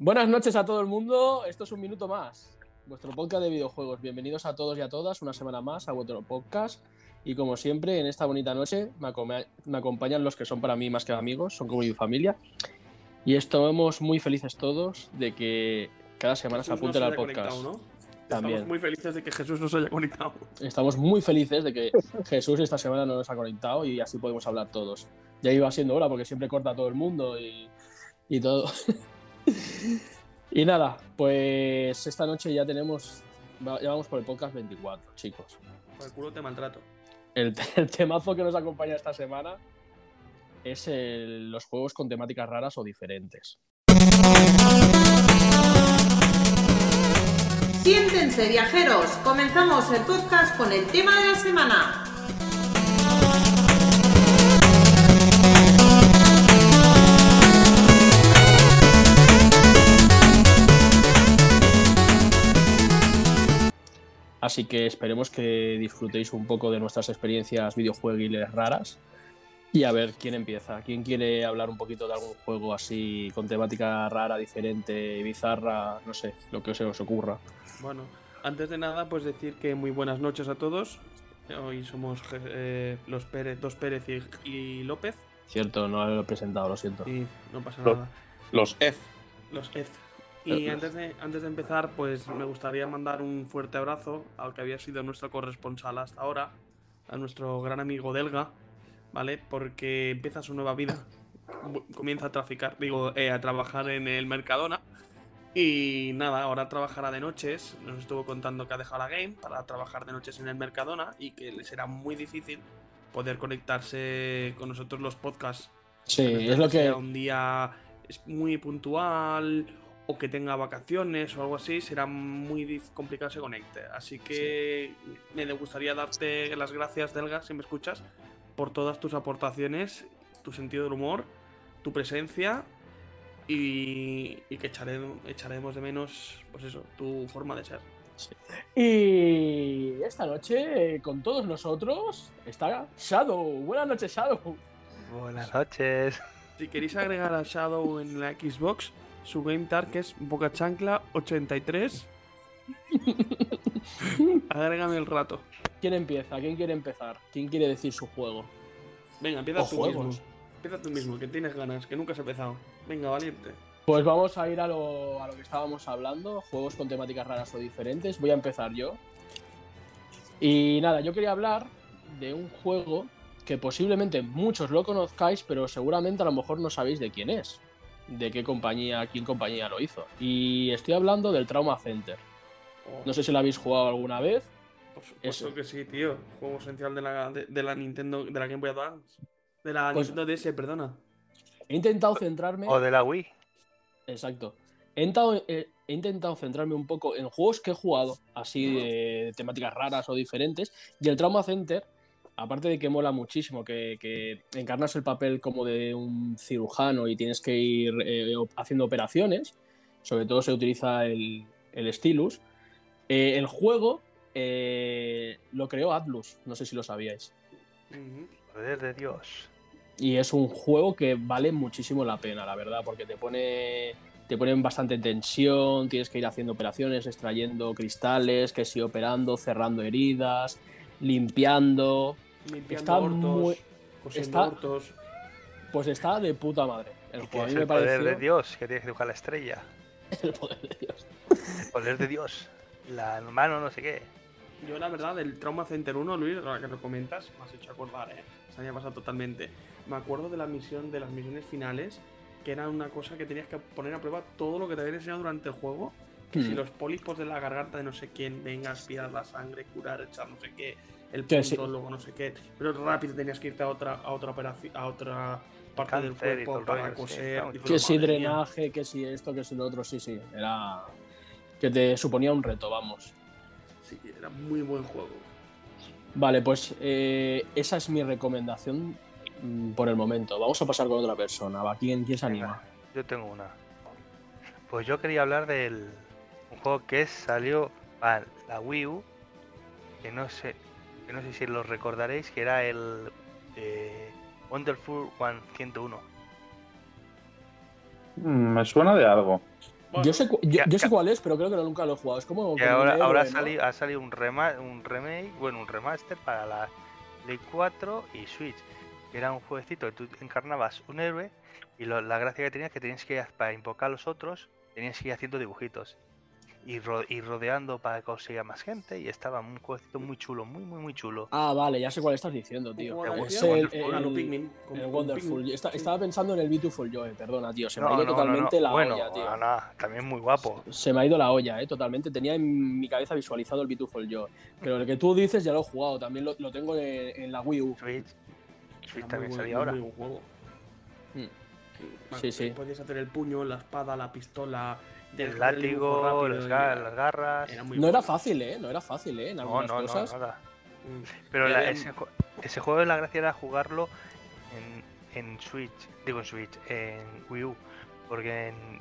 Buenas noches a todo el mundo. Esto es un minuto más. Vuestro podcast de videojuegos. Bienvenidos a todos y a todas una semana más a vuestro podcast. Y como siempre, en esta bonita noche me, acompañan los que son para mí más que amigos, son como mi familia. Y estamos muy felices todos de que cada semana se apunten al podcast. También. Estamos muy felices de que Jesús nos haya conectado. Estamos muy felices de que Jesús esta semana no nos ha conectado y así podemos hablar todos. Ya iba siendo hora porque siempre corta a todo el mundo y, y todo. y nada, pues esta noche ya tenemos. Ya vamos por el podcast 24, chicos. Por el culo te maltrato. El, temazo que nos acompaña esta semana es los juegos con temáticas raras o diferentes. Siéntense, viajeros. Comenzamos el podcast con el tema de la semana. Así que esperemos que disfrutéis un poco de nuestras experiencias videojueguiles raras. Y a ver quién empieza. ¿Quién quiere hablar un poquito de algún juego así con temática rara, diferente, bizarra? No sé, lo que se os ocurra. Bueno, antes de nada, pues decir que muy buenas noches a todos. Hoy somos eh, los Pérez, dos Pérez y, López. Cierto, no lo he presentado, lo siento. Sí, no pasa nada. Los F. Los F. Y antes de, antes de empezar, pues me gustaría mandar un fuerte abrazo al que había sido nuestro corresponsal hasta ahora, a nuestro gran amigo Delga, ¿vale? Porque empieza su nueva vida. Comienza a traficar, digo, eh, a trabajar en el Mercadona. Y nada, ahora trabajará de noches. Nos estuvo contando que ha dejado la game para trabajar de noches en el Mercadona y que le será muy difícil poder conectarse con nosotros los podcasts. Sí, es lo que. Un día es muy puntual o que tenga vacaciones o algo así, será muy complicado que se conecte. Así que me gustaría darte las gracias, Delga, si me escuchas, por todas tus aportaciones, tu sentido del humor, tu presencia y, que echaremos de menos, pues eso, tu forma de ser. Y esta noche, con todos nosotros, está Shadow. Buenas noches, Shadow. Buenas noches. Si queréis agregar a Shadow en la Xbox, su game tag es Boca Chancla 83. Agrégame el rato. ¿Quién empieza? ¿Quién quiere empezar? ¿Quién quiere decir su juego? Venga, empieza tú mismo. Empieza tú mismo, que tienes ganas, que nunca has empezado. Venga, valiente. Pues vamos a ir a lo, a lo que estábamos hablando, juegos con temáticas raras o diferentes. Voy a empezar yo. Y nada, yo quería hablar de un juego que posiblemente muchos lo conozcáis, pero seguramente a lo mejor no sabéis de quién es de qué compañía, quién compañía lo hizo. Y estoy hablando del Trauma Center. Oh. No sé si lo habéis jugado alguna vez. Por supuesto que sí, tío. Juego esencial de la, de, la Nintendo, de la Game Boy Advance. De la pues Nintendo DS, perdona. He intentado centrarme. O de la Wii. Exacto. He intentado, he intentado centrarme un poco en juegos que he jugado, así de temáticas raras o diferentes. Y el Trauma Center aparte de que mola muchísimo, que, encarnas el papel como de un cirujano y tienes que ir eh, haciendo operaciones, sobre todo se utiliza el, el stylus, eh, el juego eh, lo creó Atlus, no sé si lo sabíais. Poder de Dios. Y es un juego que vale muchísimo la pena, la verdad, porque te pone te ponen bastante tensión, tienes que ir haciendo operaciones, extrayendo cristales, que sí operando, cerrando heridas, limpiando está muy. Está, Pues está de puta madre. El, poder de Dios que tienes que dibujar la estrella. el poder de Dios. El poder de Dios. La mano, no sé qué. Yo, la verdad, del Trauma Center 1, Luis, ahora que lo comentas, me has hecho acordar, ¿eh? Se me ha pasado totalmente. Me acuerdo de la misión, de las misiones finales, que era una cosa que tenías que poner a prueba todo lo que te habían enseñado durante el juego. Que si hmm. los pólipos de la garganta de no sé quién venga a aspirar la sangre, curar, echar no sé qué, el punto, luego no sé qué. Pero rápido tenías que irte a otra, a otra operación, a otra parte del cuerpo para coser. que si drenaje, que si esto, que si lo otro, sí, sí. Era. que te suponía un reto, vamos. Sí, era muy buen juego. Vale, pues eh, esa es mi recomendación mm, por el momento. Vamos a pasar con otra persona. ¿Va? ¿Quién, quién se Venga, anima? yo tengo una. Pues yo quería hablar del un juego que salió para la Wii U, que no sé, que no sé si lo recordaréis, que era el eh, Wonderful 101. Mm, Me suena de algo. Bueno, yo sé, yo, ya- yo sé ya- cuál es, pero creo que no- nunca lo he jugado. Es como. Un ahora, héroe, ahora ha, ¿no? salido, ha salido un, rema- un remake, bueno, un remaster para la Play 4 y Switch. Que era un jueguecito que tú encarnabas un héroe y lo- la gracia que tenía es que tenías que ir a- para invocar a los otros, tenías que ir haciendo dibujitos. Y, ro- y rodeando para conseguir a más gente y estaba un jueguecito muy chulo, muy, muy, muy chulo. Ah, vale, ya sé cuál estás diciendo, ¿un tío. Es el- el- Wonderful. Estaba pensando en el Beautiful Joe, perdona, tío. Se me No, ha ido no, totalmente no. la Bueno, olla, tío. también muy guapo. Se me ha ido la olla, eh, totalmente. Tenía en mi cabeza visualizado el Beautiful Joe. Pero el que tú dices ya lo he jugado. También lo, lo tengo en, en la Wii U. Switch, Switch también muy muy ahora. buen juego. Mm. Bueno, Sí, sí. Podías hacer el puño, la espada, la pistola, El látigo, rápido las, ga- garras. era muy No bueno. era fácil, eh. No era fácil, eh. En No, algunas no, no, cosas. nada. Mm. Pero la- ese, ju- ese juego la gracia era jugarlo en, en Switch, digo en Switch, en Wii U, porque en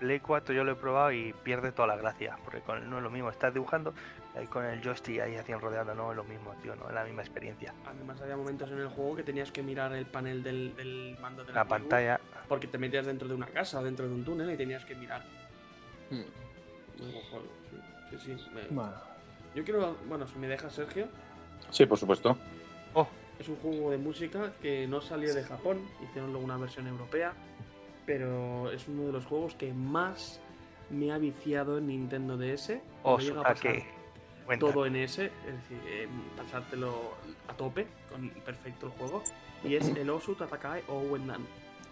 Play 4 yo lo he probado y pierde toda la gracia, porque con no es lo mismo, estás dibujando ahí con el joystick ahí haciendo rodeando, no es lo mismo, tío, no es la misma experiencia. Además había momentos en el juego que tenías que mirar el panel del, del mando de la, La Wii U, pantalla, porque te metías dentro de una casa dentro de un túnel y tenías que mirar. Mm. Muy buen juego, sí. Sí, sí. me- Bueno. Yo quiero, bueno, si me deja Sergio, Sí, por supuesto. oh, es un juego de música que no salió de Japón, hicieron luego una versión europea, pero es uno de los juegos que más me ha viciado en Nintendo DS. Me llega a ¿a pasar qué? Cuenta. todo en ese, es decir, eh, pasártelo a tope, con perfecto el juego, y es el Osu Tatakai o Wendan,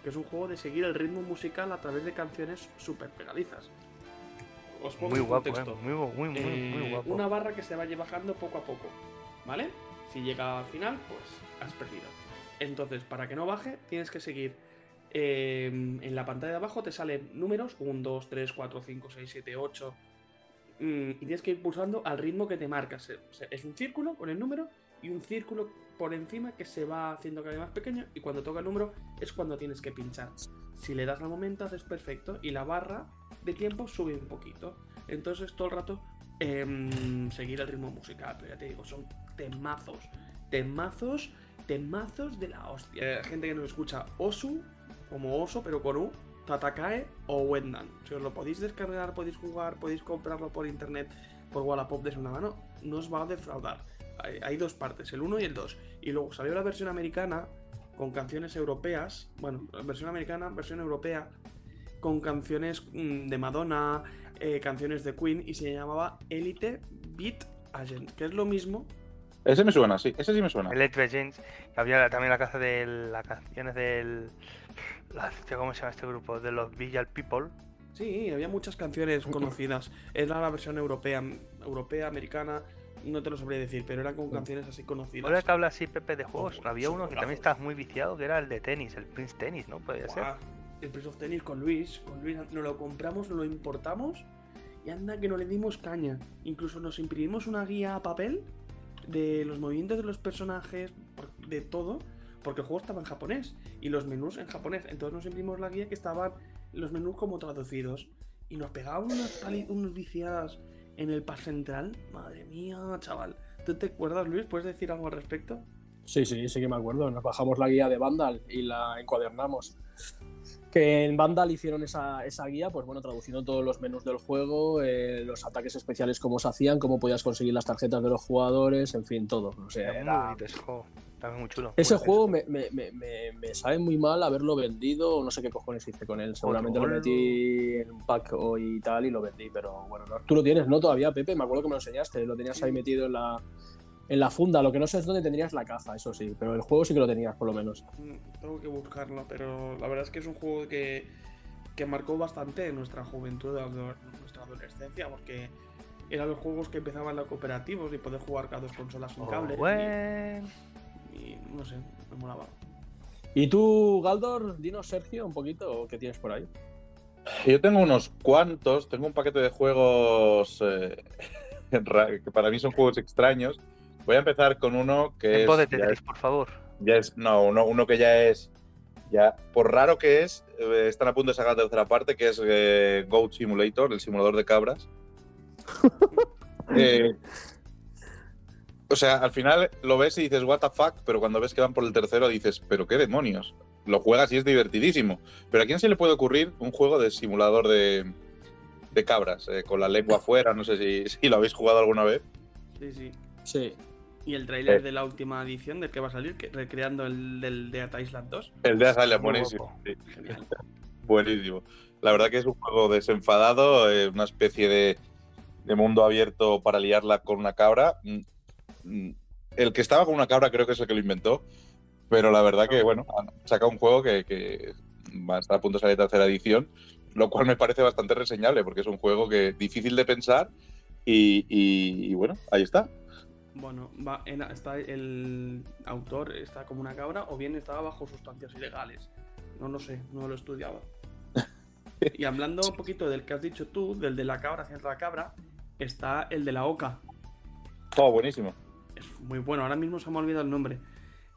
que es un juego de seguir el ritmo musical a través de canciones súper pegadizas. Os pongo Muy guapo, eh, contexto. muy, bu- muy, muy, muy Eh, guapo. Una barra que se vaya bajando poco a poco, ¿vale? Si llega al final, pues has perdido. Entonces, para que no baje, tienes que seguir. eh, en la pantalla de abajo te salen números: 1, 2, 3, 4, 5, 6, 7, 8. mm, y tienes que ir pulsando al ritmo que te marcas. O sea, Es un círculo con el número y un círculo por encima que se va haciendo cada vez más pequeño. Y cuando toca el número es cuando tienes que pinchar. Si le das al momento, haces perfecto. Y la barra de tiempo sube un poquito. Entonces todo el rato em, seguir el ritmo musical. Pero ya te digo, son temazos. Temazos, temazos de la hostia. Eh, gente que nos escucha Osu, como oso, pero con U, Tatakae o Wendan. Si os lo podéis descargar, podéis jugar, podéis comprarlo por internet, por Wallapop de segunda mano, no os va a defraudar. Hay, hay dos partes, el 1 y el 2. Y luego salió la versión americana con canciones europeas. Bueno, versión americana, versión europea, con canciones mm, de Madonna, eh, canciones de Queen, y se llamaba Elite Beat Agent, que es lo mismo. Ese me suena, sí. Ese sí me suena. El Elite que había también la caza de las canciones del. la- ¿Cómo se llama este grupo? De los Villal People. Sí, había muchas canciones conocidas. Era la versión europea, europea, americana, no te lo sabría decir, pero eran con canciones así conocidas. Ahora que habla así Pepe de juegos, había uno que también estabas muy viciado, que era el de tenis, el Prince Tennis, ¿no? Podría ser. El Prince of Tennis con Luis, con Luis nos lo compramos, nos lo importamos y anda que no le dimos caña. Incluso nos imprimimos una guía a papel de los movimientos de los personajes, de todo, porque el juego estaba en japonés y los menús en japonés. Entonces nos imprimimos la guía que estaban los menús como traducidos y nos pegaban unas, unos viciadas en el par central. Madre mía, chaval. ¿Tú te acuerdas, Luis? ¿Puedes decir algo al respecto? Sí, sí, sí que me acuerdo. Nos bajamos la guía de Vandal y la encuadernamos. Que en Vandal hicieron esa, esa guía, pues bueno, traduciendo todos los menús del juego, eh, los ataques especiales, cómo se hacían, cómo podías conseguir las tarjetas de los jugadores, en fin, todo. O sea, Era muy era- bonito ese juego. También muy chulo. Ese Muy juego me, me, me, me, me sabe muy mal haberlo vendido, no sé qué cojones hice con él. Seguramente lo metí en un pack o y tal y lo vendí, pero bueno, no. tú lo tienes, ¿no? Todavía, Pepe, me acuerdo que me lo enseñaste, lo tenías ahí metido en la, en la funda. Lo que no sé es dónde tendrías la caja, eso sí, pero el juego sí que lo tenías, por lo menos. Mm, Tengo que buscarlo, pero la verdad es que es un juego que, que marcó bastante nuestra juventud, nuestra adolescencia, porque eran los juegos que empezaban los cooperativos y poder jugar cada dos consolas sin Oh, cable. y- no sé, me molaba. ¿Y tú, Galdor, dinos, Sergio, un poquito, ¿qué tienes por ahí? Yo tengo unos cuantos, tengo un paquete de juegos eh, que para mí son juegos extraños. Voy a empezar con uno que En de es, Tetris, es, por favor. ya es- no, uno, uno que ya es, ya por raro que es, eh, están a punto de sacar la tercera parte, que es eh, Goat Simulator, el simulador de cabras. Eh, o sea, al final lo ves y dices, what the fuck, pero cuando ves que van por el tercero dices, pero qué demonios. Lo juegas y es divertidísimo. Pero ¿a quién se le puede ocurrir un juego de simulador de, de cabras, eh, con la lengua afuera? No sé si, si lo habéis jugado alguna vez. Sí, sí. Sí. Y el tráiler Eh. de la última edición del que va a salir, que- recreando el del Dead Island 2. El de Asylum, Muy buenísimo. sí. Genial. Buenísimo. La verdad que es un juego desenfadado, eh, una especie de, de mundo abierto para liarla con una cabra. Mm, mm, El que estaba con una cabra creo que es el que lo inventó, pero la verdad que, bueno, sacado un juego que, que va a estar a punto de salir tercera edición, lo cual me parece bastante reseñable, porque es un juego que difícil de pensar y, y- y bueno, ahí está. Bueno, va, en- está el autor está como una cabra o bien estaba bajo sustancias ilegales. No lo sé, no lo he estudiado. Y hablando un poquito del que has dicho tú, del de la cabra hacia la cabra, está el de la oca. Oh, buenísimo. Es muy bueno, ahora mismo se me ha olvidado el nombre.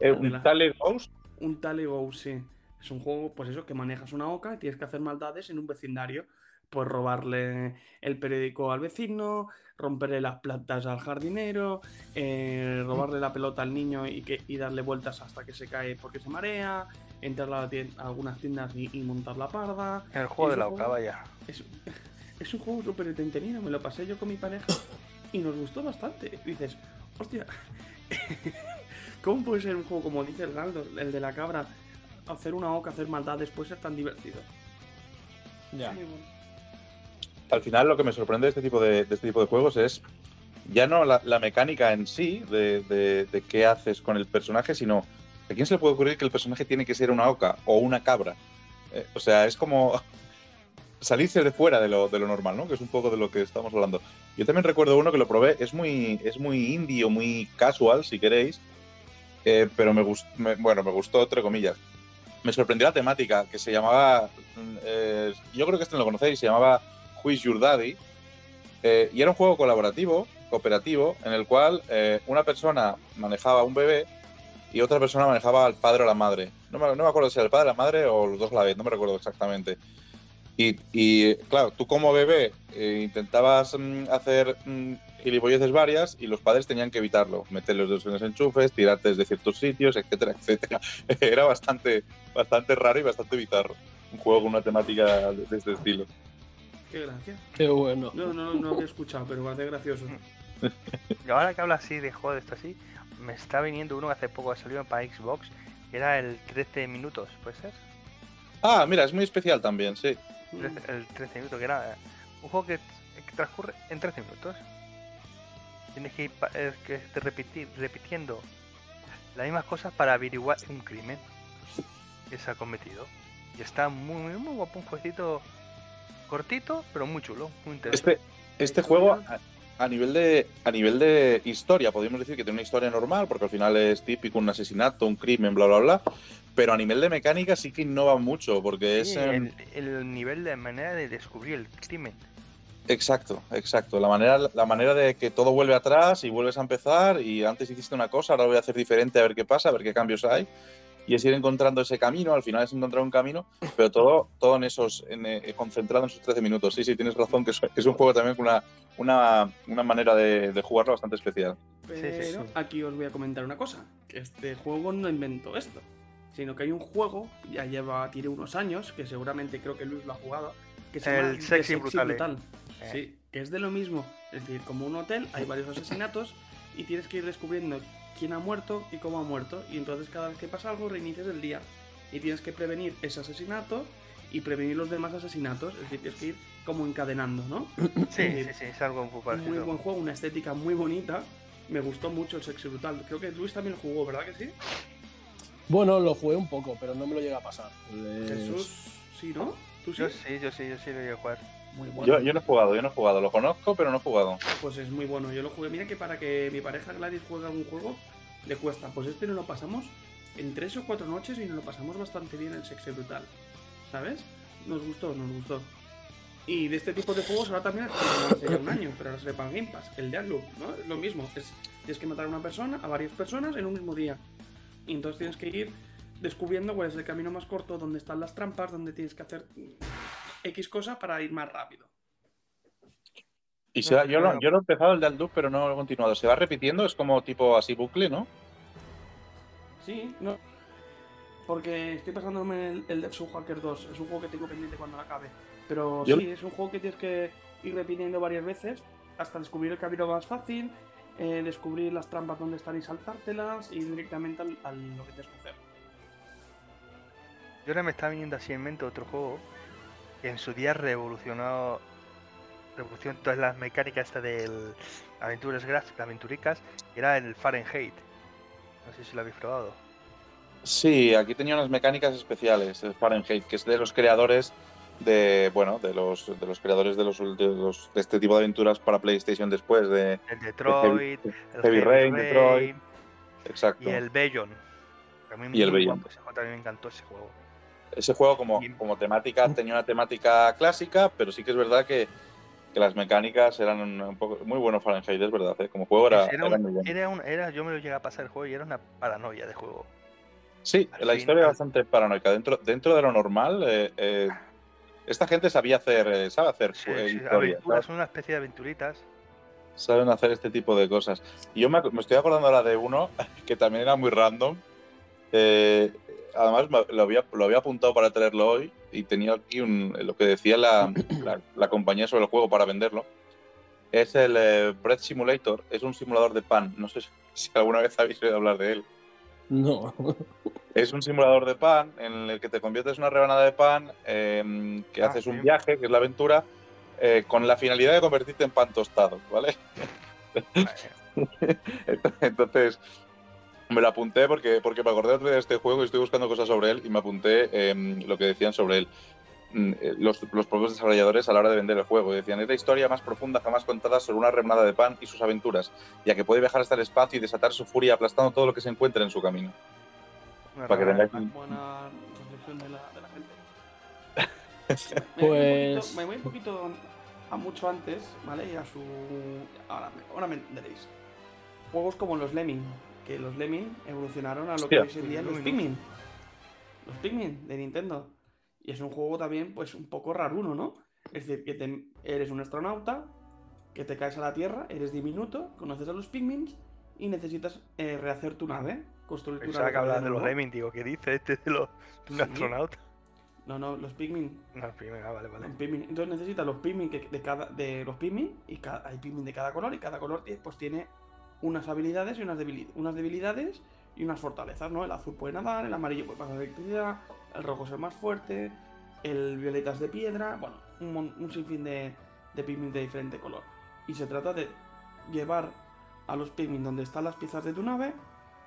Eh, un la- Tale Ghost, Un Tally Go, sí. Es un juego, pues eso, que manejas una oca y tienes que hacer maldades en un vecindario. Pues robarle el periódico al vecino, romperle las plantas al jardinero, eh, robarle la pelota al niño y, que, y darle vueltas hasta que se cae porque se marea, entrar a, la tien- a algunas tiendas y, y montar la parda. El juego ¿Y de la juego? vaya. Es, es un juego súper entretenido, me lo pasé yo con mi pareja y nos gustó bastante. Dices, hostia, ¿cómo puede ser un juego como dice el Galdo, el de la cabra, hacer una oca, hacer maldades, puede ser tan divertido? Ya. Muy bueno. Al final lo que me sorprende de este tipo de, este tipo de juegos es ya no la, mecánica en sí de, qué haces con el personaje, sino a quién se le puede ocurrir que el personaje tiene que ser una oca o una cabra. Eh, o sea, es como salirse de fuera de lo, de lo normal, ¿no? Que es un poco de lo que estamos hablando. Yo también recuerdo uno que lo probé, es muy, es muy indie muy casual, si queréis, eh, pero me, gust- bueno, me gustó, entre comillas. Me sorprendió la temática, que se llamaba, mm, eh, yo creo que este no lo conocéis, se llamaba Is Your Daddy, eh, y era un juego colaborativo, cooperativo, en el cual eh, una persona manejaba un bebé y otra persona manejaba al padre o la madre. No me, acuerdo si era el padre, la madre o los dos a la vez, no me recuerdo exactamente. Y, claro, tú como bebé eh, intentabas mm, hacer mm, gilipolleces varias y los padres tenían que evitarlo, meter los en los enchufes, tirarte desde ciertos sitios, etcétera, etcétera. Era bastante, bastante raro y bastante bizarro. Un juego con una temática de este estilo. Qué gracia. Qué bueno. No, no, no lo había escuchado, pero parece gracioso. Y ahora que habla así de juego de esto así, me está viniendo uno que hace poco ha salido para Xbox, que era el 13 minutos, ¿puede ser? Ah, mira, es muy especial también, sí. 13 el 13 minutos, que era eh, un juego que, que transcurre en 13 minutos. Tienes que ir pa- eh, que te repetir, repitiendo las mismas cosas para averiguar un crimen que se ha cometido. Y está muy, muy, muy guapo, un jueguecito cortito, pero muy chulo, muy interesante. Este, este juego, a, a nivel de, a nivel de historia, podríamos decir que tiene una historia normal, porque al final es típico un asesinato, un crimen, bla, bla, bla. Pero a nivel de mecánica sí que innova mucho, porque es. Sí, em, el, el nivel de manera de descubrir el crimen. Exacto, exacto. La manera, la manera de que todo vuelve atrás y vuelves a empezar y antes hiciste una cosa, ahora voy a hacer diferente a ver qué pasa, a ver qué cambios hay. Y es ir encontrando ese camino, al final es encontrar un camino, pero todo, todo en esos, en, eh, concentrado en esos 13 minutos. Sí, sí, tienes razón, que es, un juego también con una, una, una manera de, de jugarlo bastante especial. Pero sí, sí. aquí os voy a comentar una cosa, que este juego no inventó esto, sino que hay un juego, ya lleva, tiene unos años, que seguramente creo que Luis lo ha jugado, que se El llama Sexy Brutale. Eh. Sí, que es de lo mismo, es decir, como un hotel, hay varios asesinatos y tienes que ir descubriendo quién ha muerto y cómo ha muerto, y entonces cada vez que pasa algo reinicias el día y tienes que prevenir ese asesinato y prevenir los demás asesinatos, es decir, tienes que ir como encadenando, ¿no? Sí, sí, sí, es algo Muy parecido. buen juego, una estética muy bonita. Me gustó mucho el Sexy Brutal. Creo que Luis también lo jugó, ¿verdad que sí? Bueno, lo jugué un poco, pero no me lo llega a pasar. Es- Jesús, sí, ¿no? ¿Tú sí? Yo sí, yo sí, yo sí lo voy a jugar. Muy bueno. Yo, yo no he jugado, yo no he jugado. Lo conozco, pero no he jugado. Pues es muy bueno. Yo lo jugué. Mira que para que mi pareja Gladys juegue algún juego, le cuesta. Pues este no lo pasamos en tres o cuatro noches y nos lo pasamos bastante bien el Sexy Brutal. ¿Sabes? Nos gustó, nos gustó. Y de este tipo de juegos ahora también hace un año, pero ahora se le paga Game Pass. El Deadloop, ¿no? Es lo mismo. Es, tienes que matar a una persona, a varias personas en un mismo día. Y entonces tienes que ir descubriendo cuál es el camino más corto, dónde están las trampas, dónde tienes que hacer X cosa para ir más rápido. Y se va- yo, lo, yo lo he empezado el Deadloop, pero no lo he continuado. Se va repitiendo, es como tipo así bucle, ¿no? Sí, no. Porque estoy pasándome el, el Dev Hacker 2. Es un juego que tengo pendiente cuando lo acabe. Pero Yo- sí, es un juego que tienes que ir repitiendo varias veces hasta descubrir el camino más fácil, eh, descubrir las trampas donde están y saltártelas y directamente al, al lo que tienes que hacer. Yo ahora me está viniendo así en mente otro juego que en su día revolucionó revolucionó todas las mecánicas esta del aventuras gráficas, aventuricas, era el Fahrenheit. No sé si lo habéis probado. Sí, aquí tenía unas mecánicas especiales, el Fahrenheit, que es de los creadores de, bueno, de los, de los creadores de los, de los- de este tipo de aventuras para PlayStation después de El Detroit, el Heavy Rain, Detroit. exacto. y el Bellon. A mí Y el guapo ese juego, también me encantó ese juego. Ese juego como, como temática tenía una temática clásica, pero sí que es verdad que, que las mecánicas eran un, poco muy bueno Fahrenheit, es verdad, ¿eh? como juego era, era muy bueno. era un- era- yo me lo llegué a pasar el juego y era una paranoia de juego. Sí, al la fin- historia es bastante paranoica. Dentro, dentro de lo normal, eh, eh, esta gente sabía hacer, sabe hacer Sí, sí, historia, aventuras, son una especie de aventuritas. saben hacer este tipo de cosas. Y yo me estoy acordando ahora de uno que también era muy random. Eh, además, lo había, lo había apuntado para traerlo hoy y tenía aquí un, lo que decía la, la- la compañía sobre el juego para venderlo. Es el eh, Bread Simulator, es un simulador de pan. No sé si, si alguna vez habéis oído hablar de él. No. Es un simulador de pan en el que te conviertes en una rebanada de pan, eh, que Ah, haces un viaje, que es la aventura, eh, con la finalidad de convertirte en pan tostado, ¿vale? Entonces, me lo apunté porque, porque me acordé de este juego y estoy buscando cosas sobre él y me apunté em, lo que decían sobre él. Mm, eh, Los, los propios desarrolladores a la hora de vender el juego decían es la historia más profunda jamás contada sobre una rebanada de pan y sus aventuras, ya que puede viajar hasta el espacio y desatar su furia aplastando todo lo que se encuentre en su camino. Una Para que tengáis Buena reflexión de la, de la gente. Pues- Me voy, un poquito, me voy un poquito a mucho antes, ¿vale? Y a su. Ahora, me- ahora me entenderéis. Juegos como los Lemming, que los Lemming evolucionaron a lo que hoy en día los. Pikmin. Los Pikmin de Nintendo. Y es un juego también, pues, un poco raruno, ¿no? Es decir, que te- eres un astronauta, que te caes a la Tierra, eres diminuto, conoces a los Pikmin y necesitas eh, rehacer tu nave, construir tu nave. que hablabas otra de los. Lemming, digo, ¿qué dice este de los de un Sí. astronauta? No, no, los Pikmin No, primero, ah, vale, vale. Los Pikmin. Entonces necesitas los Pikmin que- de cada de los Pikmin y ca- hay Pikmin de cada color y cada color pues tiene unas habilidades y unas, debili- unas debilidades y unas fortalezas, ¿no? El azul puede nadar, el amarillo puede pasar electricidad, el rojo es el más fuerte, el violeta es de piedra, bueno, un, un sinfín de, de de diferente color. Y se trata de llevar a los Pikmin donde están las piezas de tu nave,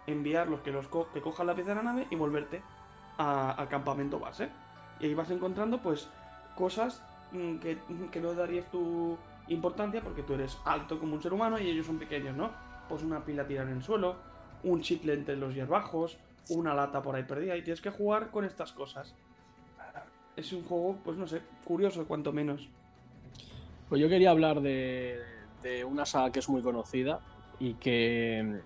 enviarlos que los que cojan la pieza de la nave y volverte al campamento base. Y ahí vas encontrando pues cosas mm, que, que no darías tu importancia porque tú eres alto como un ser humano y ellos son pequeños, ¿no? Pues una pila tirada en el suelo, un chicle entre los hierbajos, una lata por ahí perdida y tienes que jugar con estas cosas. Es un juego, pues no sé, curioso cuanto menos. Pues yo quería hablar de, una saga que es muy conocida y que,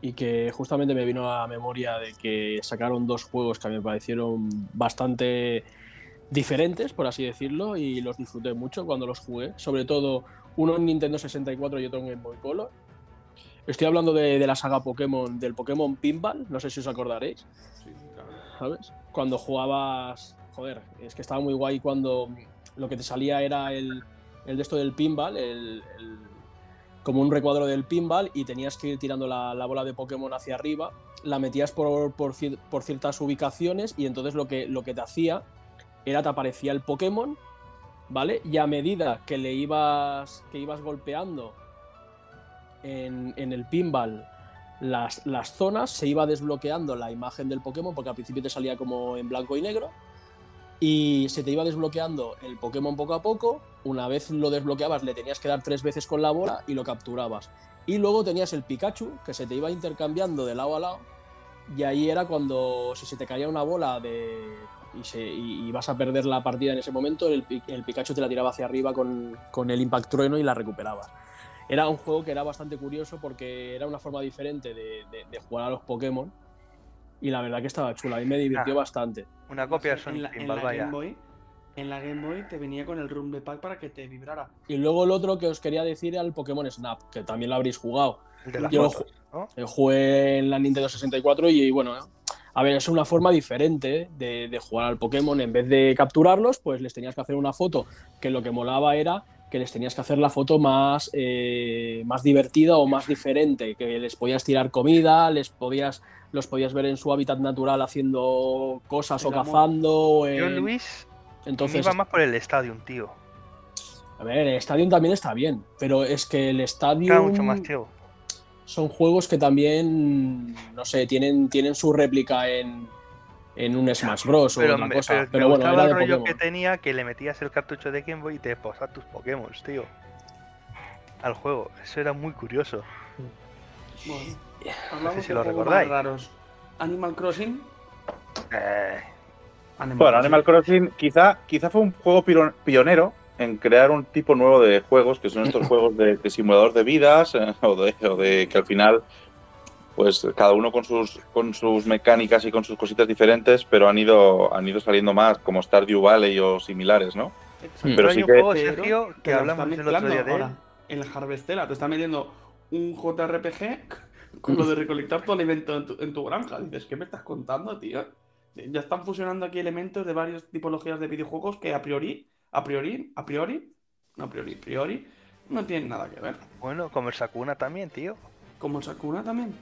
y que justamente me vino a memoria de que sacaron dos juegos que me parecieron bastante diferentes, por así decirlo, y los disfruté mucho cuando los jugué. Sobre todo uno en Nintendo 64 y otro en Game Boy Color. Estoy hablando de, de la saga Pokémon, del Pokémon Pinball, no sé si os acordaréis. ¿sabes? Cuando jugabas, joder, es que estaba muy guay cuando lo que te salía era el, el de esto del pinball, el, el- como un recuadro del pinball y tenías que ir tirando la, la bola de Pokémon hacia arriba, la metías por, por, por ciertas ubicaciones y entonces lo que, lo que te hacía era te aparecía el Pokémon, ¿vale? Y a medida que le ibas, que ibas golpeando en, el pinball las, las zonas, se iba desbloqueando la imagen del Pokémon, porque al principio te salía como en blanco y negro, y se te iba desbloqueando el Pokémon poco a poco. Una vez lo desbloqueabas, le tenías que dar tres veces con la bola y lo capturabas. Y luego tenías el Pikachu, que se te iba intercambiando de lado a lado, y ahí era cuando, si se te caía una bola de, y, se, vas a perder la partida en ese momento, el, el Pikachu te la tiraba hacia arriba con, con el Impact Trueno y la recuperabas. Era un juego que era bastante curioso porque era una forma diferente de, de- de jugar a los Pokémon y la verdad que estaba chula, a mí me divirtió Ah. bastante. Una copia de en Sonic la, en la. Game Boy, en la Game Boy te venía con el Rumble Pack para que te vibrara. Y luego el otro que os quería decir era el Pokémon Snap, que también lo habréis jugado. El de las Yo lo fotos, ¿no? Eh, Jugué en la Nintendo 64 y, bueno, a ver, es una forma diferente de, de jugar al Pokémon. En vez de capturarlos, pues les tenías que hacer una foto que lo que molaba era que les tenías que hacer la foto más, eh, más divertida o más diferente, que les podías tirar comida, les podías, los podías ver en su hábitat natural haciendo cosas o cazando. Yo, en- Luis, Entonces, iba más por el Stadium, tío. a ver, el Stadium también está bien, pero es que el Stadium mucho más, tío. son juegos que también, no sé, tienen, tienen su réplica en, en un Smash Bros. o Pero, otra me, cosa. pero Pero, me bueno, era el de rollo Pokémon. que tenía que le metías el cartucho de Game Boy y te posas tus Pokémon, tío. Al juego. Eso era muy curioso. Bueno, sé si lo recordáis. raros. Animal Crossing. Eh, Animal Bueno, Crossing. Animal Crossing quizá, quizá fue un juego pionero en crear un tipo nuevo de juegos, que son estos juegos de, de simulador de vidas, eh, o, de, o de que al final, pues cada uno con sus, con sus mecánicas y con sus cositas diferentes, pero han ido, han ido saliendo más, como Stardew Valley o similares, ¿no? Exacto. Pero hay sí un que- juego, Sergio, que te lo hablamos el otro día de él. ahora. El Harvestella te está metiendo un JRPG con lo de recolectar tu alimento en tu, en tu granja. Dices, ¿qué me estás contando, tío? Ya están fusionando aquí elementos de varias tipologías de videojuegos que a priori, a priori, a priori, no a priori, a priori, no tienen nada que ver. Bueno, como el Sakuna también, tío. Como el Sakuna también.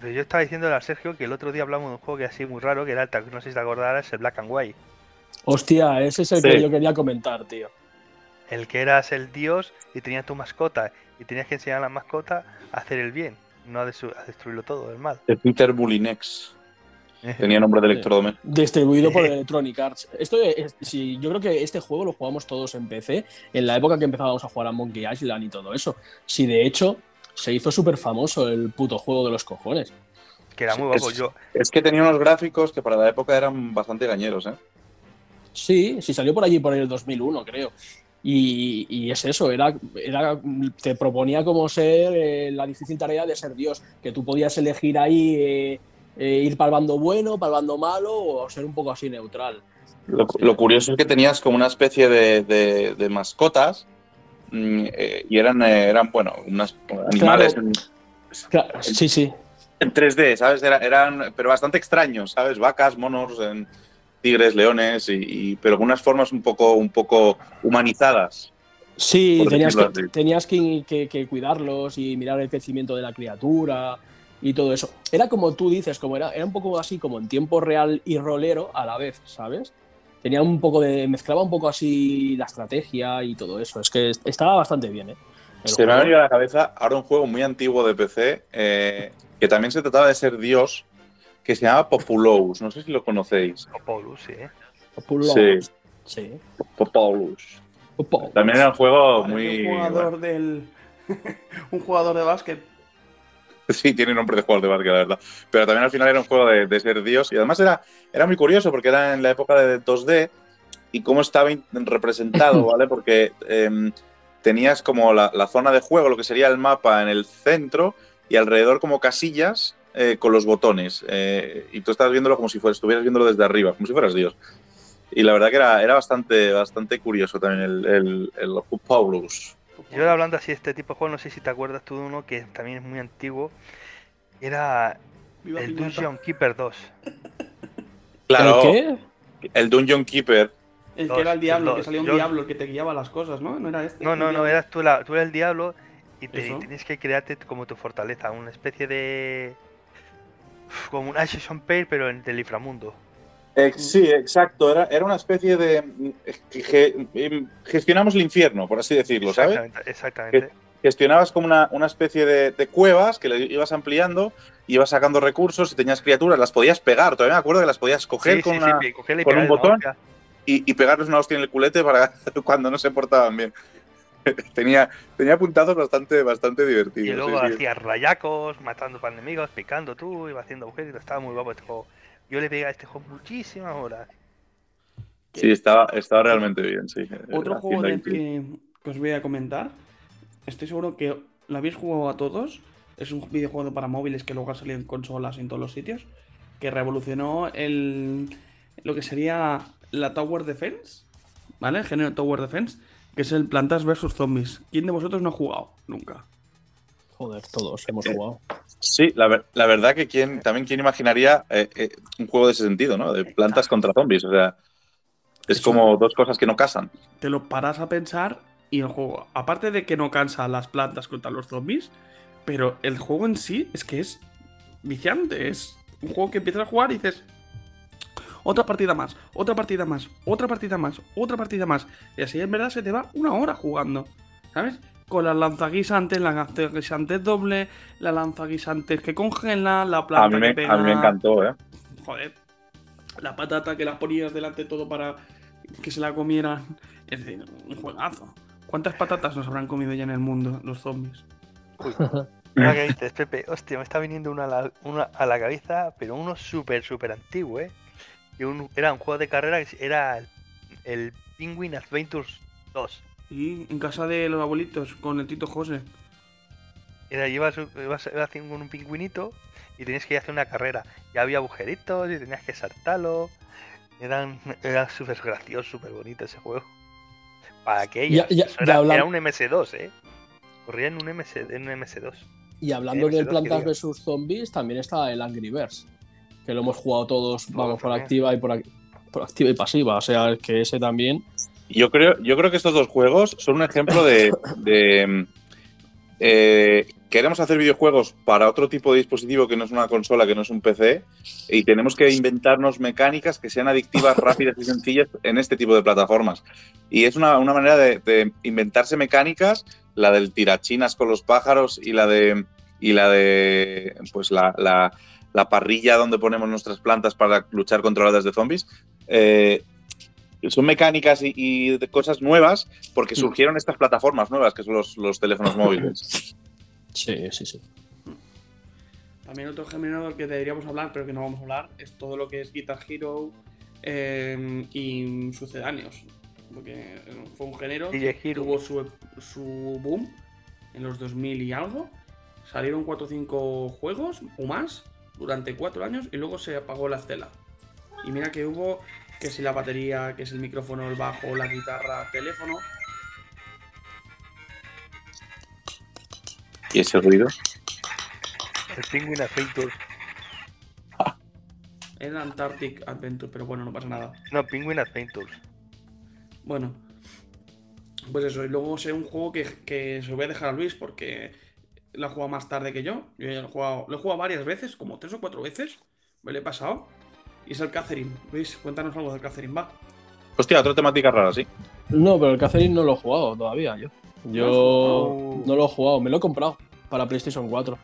Pero yo estaba diciéndole a Sergio que el otro día hablamos de un juego que así muy raro, que era el, no sé si te acordarás, el Black and White. Hostia, ese es el Sí. que yo quería comentar, tío. El que eras el dios y tenías tu mascota y tenías que enseñar a la mascota a hacer el bien, no a, destruirlo todo, el mal. De Peter Bulinex. Tenía nombre de electrodoméstico. Distribuido por Electronic Arts. Esto es, sí, yo creo que este juego lo jugamos todos en PC, en la época que empezábamos a jugar a Monkey Island y todo eso. Si de hecho se hizo súper famoso el puto juego de los cojones. Que era muy Es- guapo. Yo, Es que tenía unos gráficos que para la época eran bastante gañeros, ¿eh? Sí, sí salió por allí por el 2001, creo. Y, y es eso, era, era, te proponía como ser eh, la difícil tarea de ser Dios, que tú podías elegir ahí eh, eh, ir para el bando bueno, para el bando malo o ser un poco así neutral. Lo, lo curioso es que tenías como una especie de, de- de mascotas y eran, eh, eran, bueno, unas animales en, Claro, sí, sí. en 3D, ¿sabes? Era- eran, pero bastante extraños, ¿sabes? Vacas, monos, en- tigres, leones, y, y- pero con unas formas un poco, un poco humanizadas. Sí, tenías, que, tenías que, que- que cuidarlos y mirar el crecimiento de la criatura y todo eso. Era como tú dices, como era, era un poco así como en tiempo real y rolero a la vez, ¿sabes? Tenía un poco de. mezclaba un poco así la estrategia y todo eso. Es que estaba bastante bien, ¿eh? El Se me ha venido a la cabeza ahora un juego muy antiguo de PC eh, que también se trataba de ser Dios, que se llama Populous. No sé si lo conocéis. o Paulus, sí. Populous. Sí. Sí. Populous. Populous. También era un juego muy. Un jugador del. un jugador de básquet. Sí, tiene nombre de jugador de básquet, la verdad. Pero también al final era un juego de, de ser Dios. Y además era, era muy curioso porque era en la época de 2D y cómo estaba representado, ¿vale? Porque em, tenías como la, la zona de juego, lo que sería el mapa en el centro y alrededor como casillas eh, con los botones. eh, y tú estabas viéndolo como si fueras, estuvieras viéndolo desde arriba, como si fueras Dios. Y la verdad que era, era bastante, bastante curioso también el, el, el Paulus. Yo ahora hablando así de este tipo de juego, no sé si te acuerdas tú de uno que también es muy antiguo. Era Viva el Piñata. Dungeon Keeper 2. Claro, ¿El qué? el Dungeon Keeper. El que era el diablo, que salía un Yo- diablo, el que te guiaba las cosas, ¿no? No era este. No, el no, no, eras tú, la, tú eras el diablo y, te, y tenías que crearte como tu fortaleza, una especie de. Como un Ashes on Pale, pero en del inframundo. Eh, sí, exacto. Era, era una especie de. mm, ge- em, gestionamos el infierno, por así decirlo, ¿sabes? Exactamente, exactamente. Gestionabas como una, una especie de, de cuevas que le ibas ampliando, ibas sacando recursos y tenías criaturas, las podías pegar. Todavía me acuerdo que las podías coger Sí, con sí, una- sí, cogerle y con un pegarle botón. y, y pegarles una hostia en el culete para cuando no se portaban bien. tenía, tenía puntazos bastante, bastante divertidos. Y luego hacías rayacos, matando para enemigos, picando tú, iba haciendo agujeritos, estaba muy guapo este juego. Yo le pegué a este juego muchísimas horas. Sí, estaba, estaba realmente bien, sí. Otro juego del ahí- que, que os voy a comentar, estoy seguro que lo habéis jugado a todos. Es un videojuego para móviles que luego ha salido en consolas en todos los sitios. Que revolucionó el, lo que sería la Tower Defense. ¿Vale? El género Tower Defense. Que es el Plantas vs Zombies. ¿Quién de vosotros no ha jugado? Nunca. Joder, todos hemos Eh, jugado. Sí, la, ver- la verdad que quién, también quién imaginaría eh, eh, un juego de ese sentido, ¿no? De plantas contra zombies. O sea, es Eso- como dos cosas que no casan. te lo paras a pensar y el juego, aparte de que no cansa las plantas contra los zombies, pero el juego en sí es que es viciante, es un juego que empiezas a jugar y dices, otra partida más, otra partida más, otra partida más, otra partida más, y así en verdad se te va una hora jugando, ¿sabes? Con las lanzaguisantes, la lanzaguisantes doble, la lanzaguisantes que congela, la planta A mí, me, que pega... a mí me encantó, ¿eh? Joder. La patata que la ponías delante todo para que se la comieran. Es decir, un juegazo. ¿Cuántas patatas nos habrán comido ya en el mundo los zombies? Uy, que dices, Pepe, hostia, me está viniendo una a la, una a la cabeza, pero uno súper, súper antiguo, ¿eh? Y un- era un juego de carrera que era el, el Penguin Adventures 2. Y en casa de los abuelitos con el Tito José. Era, ibas, ibas, ibas con un pingüinito y tenías que ir a hacer una carrera. Y había agujeritos y tenías que saltarlo. Eran, era súper gracioso, súper bonito ese juego. Para aquellas. Ya- ya- ya era, un MS2, ¿eh? Corría en un, MS, en un MS2. Y hablando del me Plantas vs Zombies, también está el Angry Birds. Que lo hemos jugado todos, Todos vamos, por también. activa y por, por activa y pasiva. O sea, que ese también. Yo creo, yo creo que estos dos juegos son un ejemplo de. eh, queremos hacer videojuegos para otro tipo de dispositivo que no es una consola, que no es un PC, y tenemos que inventarnos mecánicas que sean adictivas, rápidas y sencillas en este tipo de plataformas. Y es una, una manera de, de inventarse mecánicas, la del tirachinas con los pájaros y la de. y la de. pues la, la- la parrilla donde ponemos nuestras plantas para luchar contra las de zombies. Eh, son mecánicas y, y de cosas nuevas porque Mm. surgieron estas plataformas nuevas que son los, los teléfonos móviles. Sí, sí, sí. También otro género del que deberíamos hablar, pero que no vamos a hablar, es todo lo que es Guitar Hero eh, y sucedáneos. Porque eh, fue un género que tuvo su, su boom en los 2000 y algo. Salieron 4 o 5 juegos o más durante 4 años y luego se apagó la estela. Y mira que hubo que si la batería, que es el micrófono, el bajo, la guitarra, teléfono. ¿Y ese ruido? El Penguin Adventures. Era Antarctic Adventure, pero bueno, no pasa nada. No, Penguin Adventures. Bueno, pues eso. Y luego sé un juego que, que se lo voy a dejar a Luis porque lo ha jugado más tarde que yo. Yo ya lo he jugado, lo he jugado varias veces, como tres o cuatro veces. Me lo he pasado. Y es el Catherine. Luis, cuéntanos algo del Catherine, va. Hostia, otra temática rara, sí. No, pero el Catherine no lo he jugado todavía yo. Yo No. lo he jugado, me lo he comprado para PlayStation 4.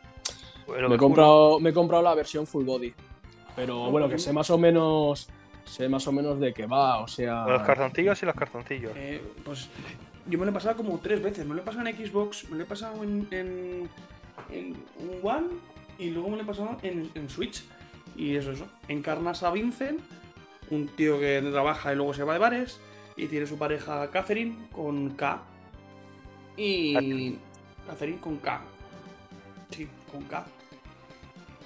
Bueno, Me he comprado, me he comprado la versión full body. Pero No, bueno, pues que sé más o menos. Sé más o menos de qué va, o sea. Los cartoncillos y los cartoncillos. Eh, pues yo me lo he pasado como tres veces. Me lo he pasado en Xbox, me lo he pasado en, en, en One y luego me lo he pasado en, en Switch. Y eso, eso. Encarnas a Vincent, un tío que trabaja y luego se va de bares. Y tiene su pareja Catherine con K. Y. Catherine con K. Sí, con K.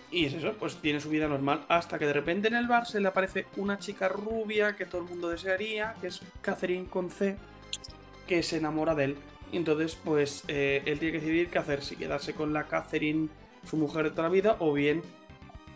Y es eso, pues tiene su vida normal hasta que de repente en el bar se le aparece una chica rubia que todo el mundo desearía, que es Catherine con C, que se enamora de él. Y entonces, pues eh, él tiene que decidir qué hacer, si quedarse con la Catherine, su mujer de toda la vida, o bien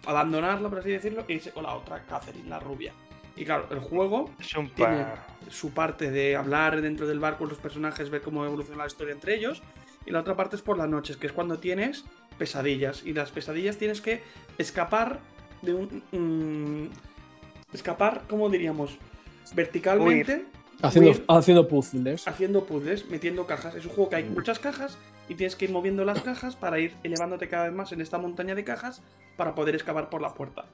abandonarla, por así decirlo, e irse con la otra Catherine, la rubia. Y claro, el juego Es un tiene su parte de hablar dentro del bar con los personajes, ver cómo evoluciona la historia entre ellos. Y la otra parte es por las noches, que es cuando tienes pesadillas. Y las pesadillas tienes que escapar de un. mm, escapar, ¿cómo diríamos? Verticalmente. haciendo, huir, haciendo puzzles. haciendo puzzles, metiendo cajas. Es un juego que hay muchas cajas y tienes que ir moviendo las cajas para ir elevándote cada vez más en esta montaña de cajas para poder escapar por la puerta.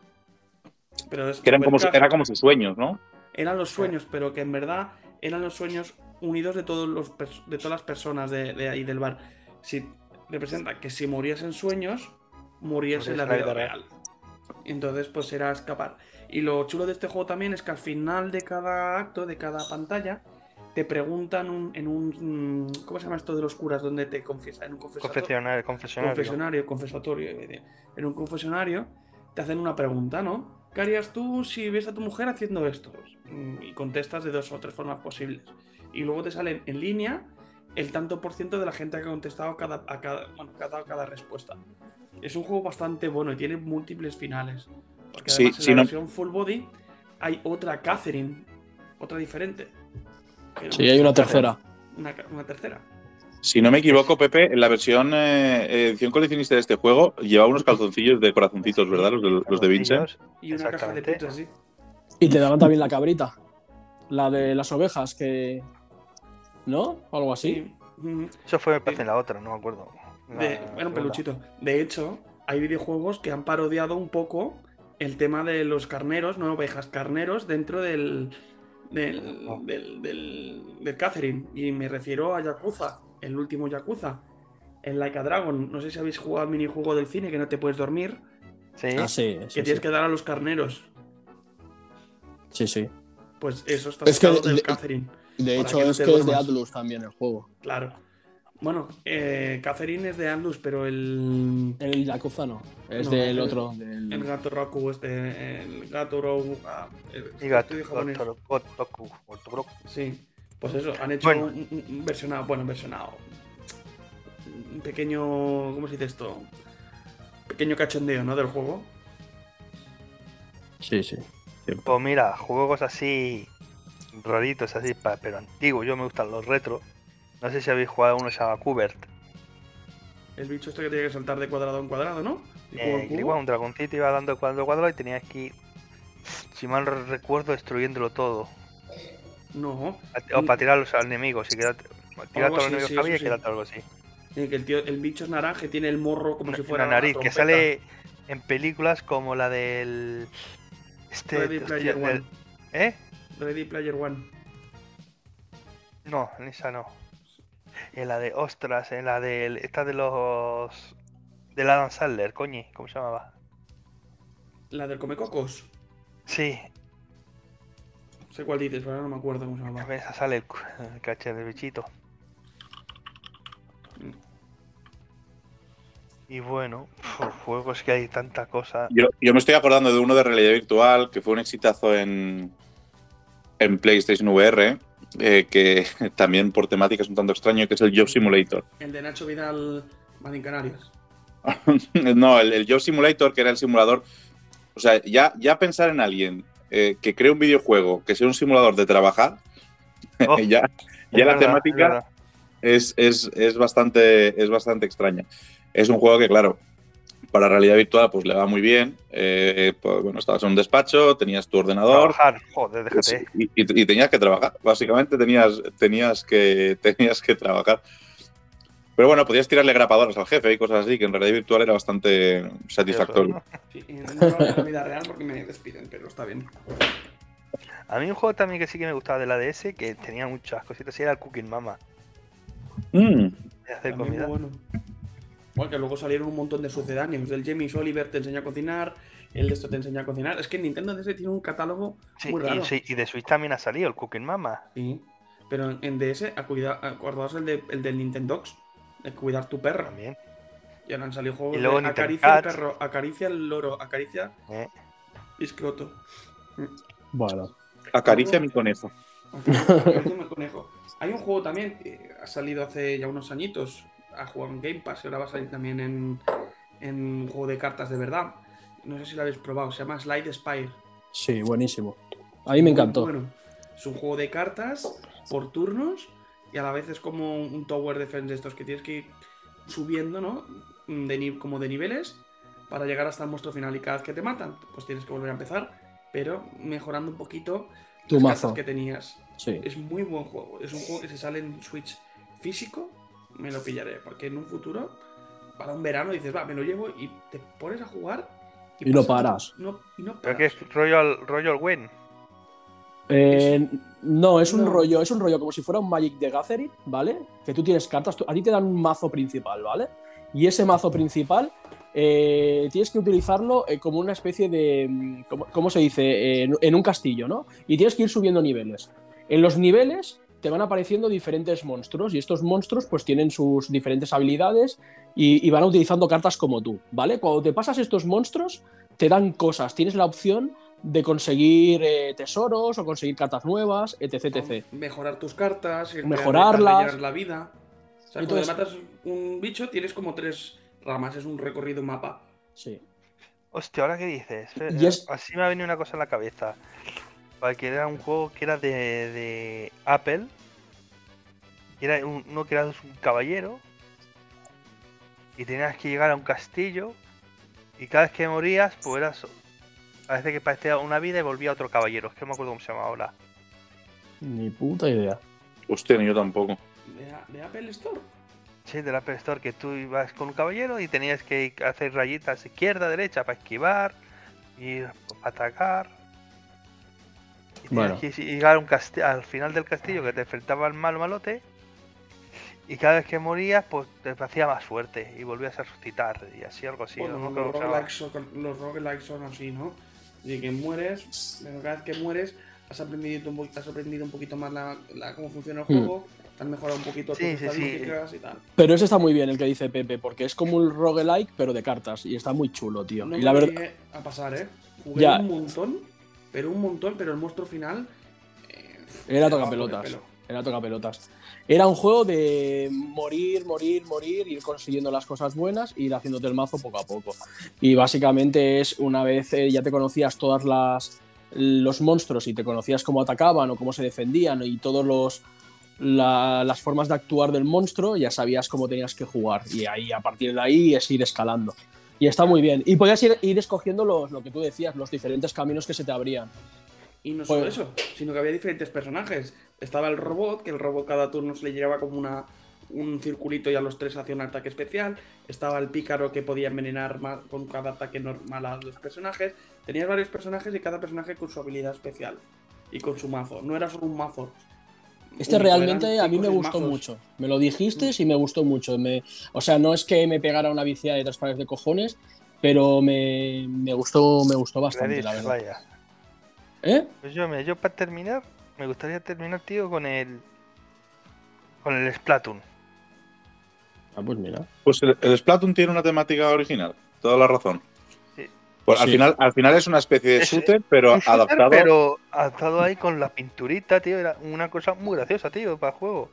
Pero es Que eran como, cajas era como sus sueños, ¿no? eran los sueños, pero que en verdad eran los sueños unidos de todos los de todas las personas de, de ahí del bar. Si representa que si morías en sueños, morías en la vida real. Entonces, pues era escapar. Y lo chulo de este juego también es que al final de cada acto, de cada pantalla, te preguntan un- en un. mm, ¿Cómo se llama esto de los curas? Donde te confiesa? En un. Confesionario, confesionario. confesionario, confesatorio. En un confesionario te hacen una pregunta, ¿no? ¿Qué harías tú si ves a tu mujer haciendo esto? Mm, Y contestas de dos o tres formas posibles. Y luego te sale en línea el tanto por ciento de la gente que ha contestado a cada, a cada, bueno, dado cada respuesta. Es un juego bastante bueno y tiene múltiples finales. Porque Sí, además en la no- versión Full Body hay otra Catherine, otra diferente. Sí, hay una tercera. Una, tercera. Si no me equivoco, Pepe, en la versión eh, edición coleccionista de este juego llevaba unos calzoncillos de corazoncitos, ¿verdad? Los de, los de Vincent. Y una caja de Exactamente. pizza, sí. Y te daban también la cabrita. La de las ovejas, que. ¿No? O algo así. Sí. Mm. Eso fue, me parece, en la otra, no me acuerdo. De- era un peluchito. De hecho, hay videojuegos que han parodiado un poco el tema de los carneros, no ovejas, carneros dentro del. Del. Oh. del. del, del Catherine. Y me refiero a Yakuza, el último Yakuza. En Like a Dragon. No sé si habéis jugado al minijuego del cine que no te puedes dormir. Sí, Ah, sí, Que sí, tienes sí. que dar a los carneros. Sí, sí. Pues eso está Es que del de- Catherine. De hecho, que no es que es de. Atlus también el juego. Claro. Bueno, eh, Catherine es de Andus, pero el. El Yakuza no. Es No, del el- otro. del- El gato Roku, este. El gato Roku. ah, el- Gato, Gato- Sí. Pues eso, han hecho Bueno. un, versionado. Bueno, versionado. Un pequeño. ¿Cómo se dice esto? Pequeño cachondeo, ¿no? Del juego. Sí, sí. Pues mira, juegos así raritos, así, pero antiguos. Yo me gustan los retro. No sé si habéis jugado uno se llama Kubert. El bicho este que tiene que saltar de cuadrado en cuadrado, ¿no? Y Eh, iba un dragoncito, iba dando cuadrado cuadrado y tenías que ir, si mal recuerdo, destruyéndolo todo. No. A- O para tirar a los enemigos. Y quedarte, tirar a todos los enemigos que había y quedarte algo así. Tiene que el, tío, el bicho es naranja y tiene el morro como si fuera. Una nariz, una que sale en películas como la del. Este. Ready hostia, Player del- One. ¿Eh? Ready Player One. No, en esa no. En la de Ostras, en la de. Esta de los. Del Adam Sandler, coño, ¿cómo se llamaba? La del Comecocos. Sí, Sé cuál dices, pero ahora no me acuerdo cómo se a llama. veces sale el, caché del bichito. Y bueno, pf, juegos que hay tanta cosa. Yo, yo me estoy acordando de uno de realidad virtual que fue un exitazo en, en PlayStation VR, eh, que también por temática es un tanto extraño, que es el Job Simulator. El de Nacho Vidal Madin Canarias. no, el, el Job Simulator, que era el simulador. O sea, ya, ya pensar en alguien eh, que cree un videojuego que sea un simulador de trabajar, Oh, ya, ya la verdad, temática es, es, es bastante, es bastante extraña. Es un juego que, claro, para realidad virtual pues le va muy bien. Eh, pues, bueno, estabas en un despacho, tenías tu ordenador Trabajar, joder, déjate. y, y- y tenías que trabajar. Básicamente tenías, tenías, que, tenías que trabajar. Pero bueno, podías tirarle grapadoras al jefe y cosas así, que en realidad virtual era bastante satisfactorio. Sí, no lo en la vida real porque me despiden, pero está bien. A mí un juego también que sí que me gustaba de la DS, que tenía muchas cositas, y era el Cooking Mama. Mm, De hacer comida. bueno. Igual que luego salieron un montón de sucedáneos. Del James Oliver te enseña a cocinar, el de esto te enseña a cocinar. Es que Nintendo DS tiene un catálogo Sí, muy raro. y, sí, y de Switch también ha salido el Cooking Mama. Sí. Pero en- en DS, acordaos el, de, el del Nintendox, de cuidar tu perro. También. Y ahora han salido juegos Y luego de Nintendo acaricia el perro, acaricia el loro, acaricia ¿eh? escroto. Bueno. acaricia mi conejo. Acaricia el conejo. Hay un juego también que ha salido hace ya unos añitos, ha jugado en Game Pass y ahora va a salir también en, en un juego de cartas de verdad. No sé si lo habéis probado, se llama Slide Spire. Sí, buenísimo. A mí me encantó. Bueno, es un juego de cartas por turnos y a la vez es como un tower defense de estos que tienes que ir subiendo, ¿no? De como de niveles para llegar hasta el monstruo final y cada vez que te matan, pues tienes que volver a empezar, pero mejorando un poquito Tu las mazo. cartas que tenías. Sí. Es muy buen juego. Es un juego que si sale en Switch físico, me lo pillaré. Porque en un futuro, para un verano, dices, va, me lo llevo y te pones a jugar. Y no pasa- paras. No, y no Pero que paras. es Royal, Royal Win. Eh, no, es un No. rollo, es un rollo como si fuera un Magic de Gathering, ¿vale? Que tú tienes cartas, tú- a ti te dan un mazo principal, ¿vale? Y ese mazo principal eh, tienes que utilizarlo eh, como una especie de, mm, ¿cómo, cómo se dice? Eh, en, en un castillo, ¿no? Y tienes que ir subiendo niveles. En los niveles te van apareciendo diferentes monstruos y estos monstruos pues tienen sus diferentes habilidades y, y van utilizando cartas como tú, ¿vale? Cuando te pasas estos monstruos te dan cosas, tienes la opción de conseguir eh, tesoros o conseguir cartas nuevas, etc, etc. Mejorar tus cartas, Mejorarlas. la vida. O sea, Entonces- cuando matas un bicho tienes como tres ramas, es un recorrido mapa. Sí. Hostia, ¿ahora qué dices? Y es- Así me ha venido una cosa en la cabeza. Porque era un juego que era de, de Apple. Era un- uno que era un caballero. Y tenías que llegar a un castillo. Y cada vez que morías, pues eras. Parece que parecía una vida y volvía otro caballero. Es que no me acuerdo cómo se llama ahora. Ni puta idea. Hostia, ni yo tampoco. ¿De, de Apple Store? Sí, del Apple Store, que tú ibas con un caballero y tenías que hacer rayitas izquierda, derecha para esquivar, ir para atacar. Y tenías Bueno. que llegar a un al final del castillo que te enfrentaba al malo malote. Y cada vez que morías, pues te hacía más fuerte y volvías a resucitar y así algo así. Bueno, no me los, roguelikes son, los roguelikes son así, ¿no? De que mueres, pero cada vez que mueres has aprendido un, po- has aprendido un poquito más la, la- cómo funciona el Hmm. juego, te has mejorado un poquito Sí, tus sí, y tal. Pero ese está muy bien el que dice Pepe, porque es como un roguelike, pero de cartas. Y está muy chulo, tío. No y me la verdad. a pasar, ¿eh? Jugué Ya. un montón, pero un montón, pero el monstruo final... eh, Era me Era toca pelotas. Era un juego de morir, morir, morir, ir consiguiendo las cosas buenas e ir haciéndote el mazo poco a poco. Y básicamente es una vez eh, ya te conocías todas las los monstruos y te conocías cómo atacaban o cómo se defendían y todos los la- las formas de actuar del monstruo, ya sabías cómo tenías que jugar. Y ahí, a partir de ahí, es ir escalando. Y está muy bien. Y podías ir, ir escogiendo los, lo que tú decías, los diferentes caminos que se te abrían. Y no solo Pues- eso, sino que había diferentes personajes. Estaba el robot, que el robot cada turno se le llegaba como una, un circulito y a los tres hacía un ataque especial. Estaba el pícaro que podía envenenar con cada ataque normal a los personajes. Tenías varios personajes y cada personaje con su habilidad especial. Y con su mazo. No era solo un mazo. Este realmente a mí me gustó mazos. mucho. Me lo dijiste y me gustó mucho. Me, o sea, no es que me pegara una vicia de tres pares de cojones, pero me, me gustó, me gustó bastante, la verdad. vaya. ¿Eh? Pues yo, mira, yo para terminar, me gustaría terminar, tío, con el. Con el Splatoon. Ah, pues mira. Pues el, el Splatoon tiene una temática original, toda la razón. Sí. Pues al, final, al final es una especie de Es- shooter, pero shooter, adaptado. Pero adaptado ahí con la pinturita, tío. Era una cosa muy graciosa, tío, para el juego.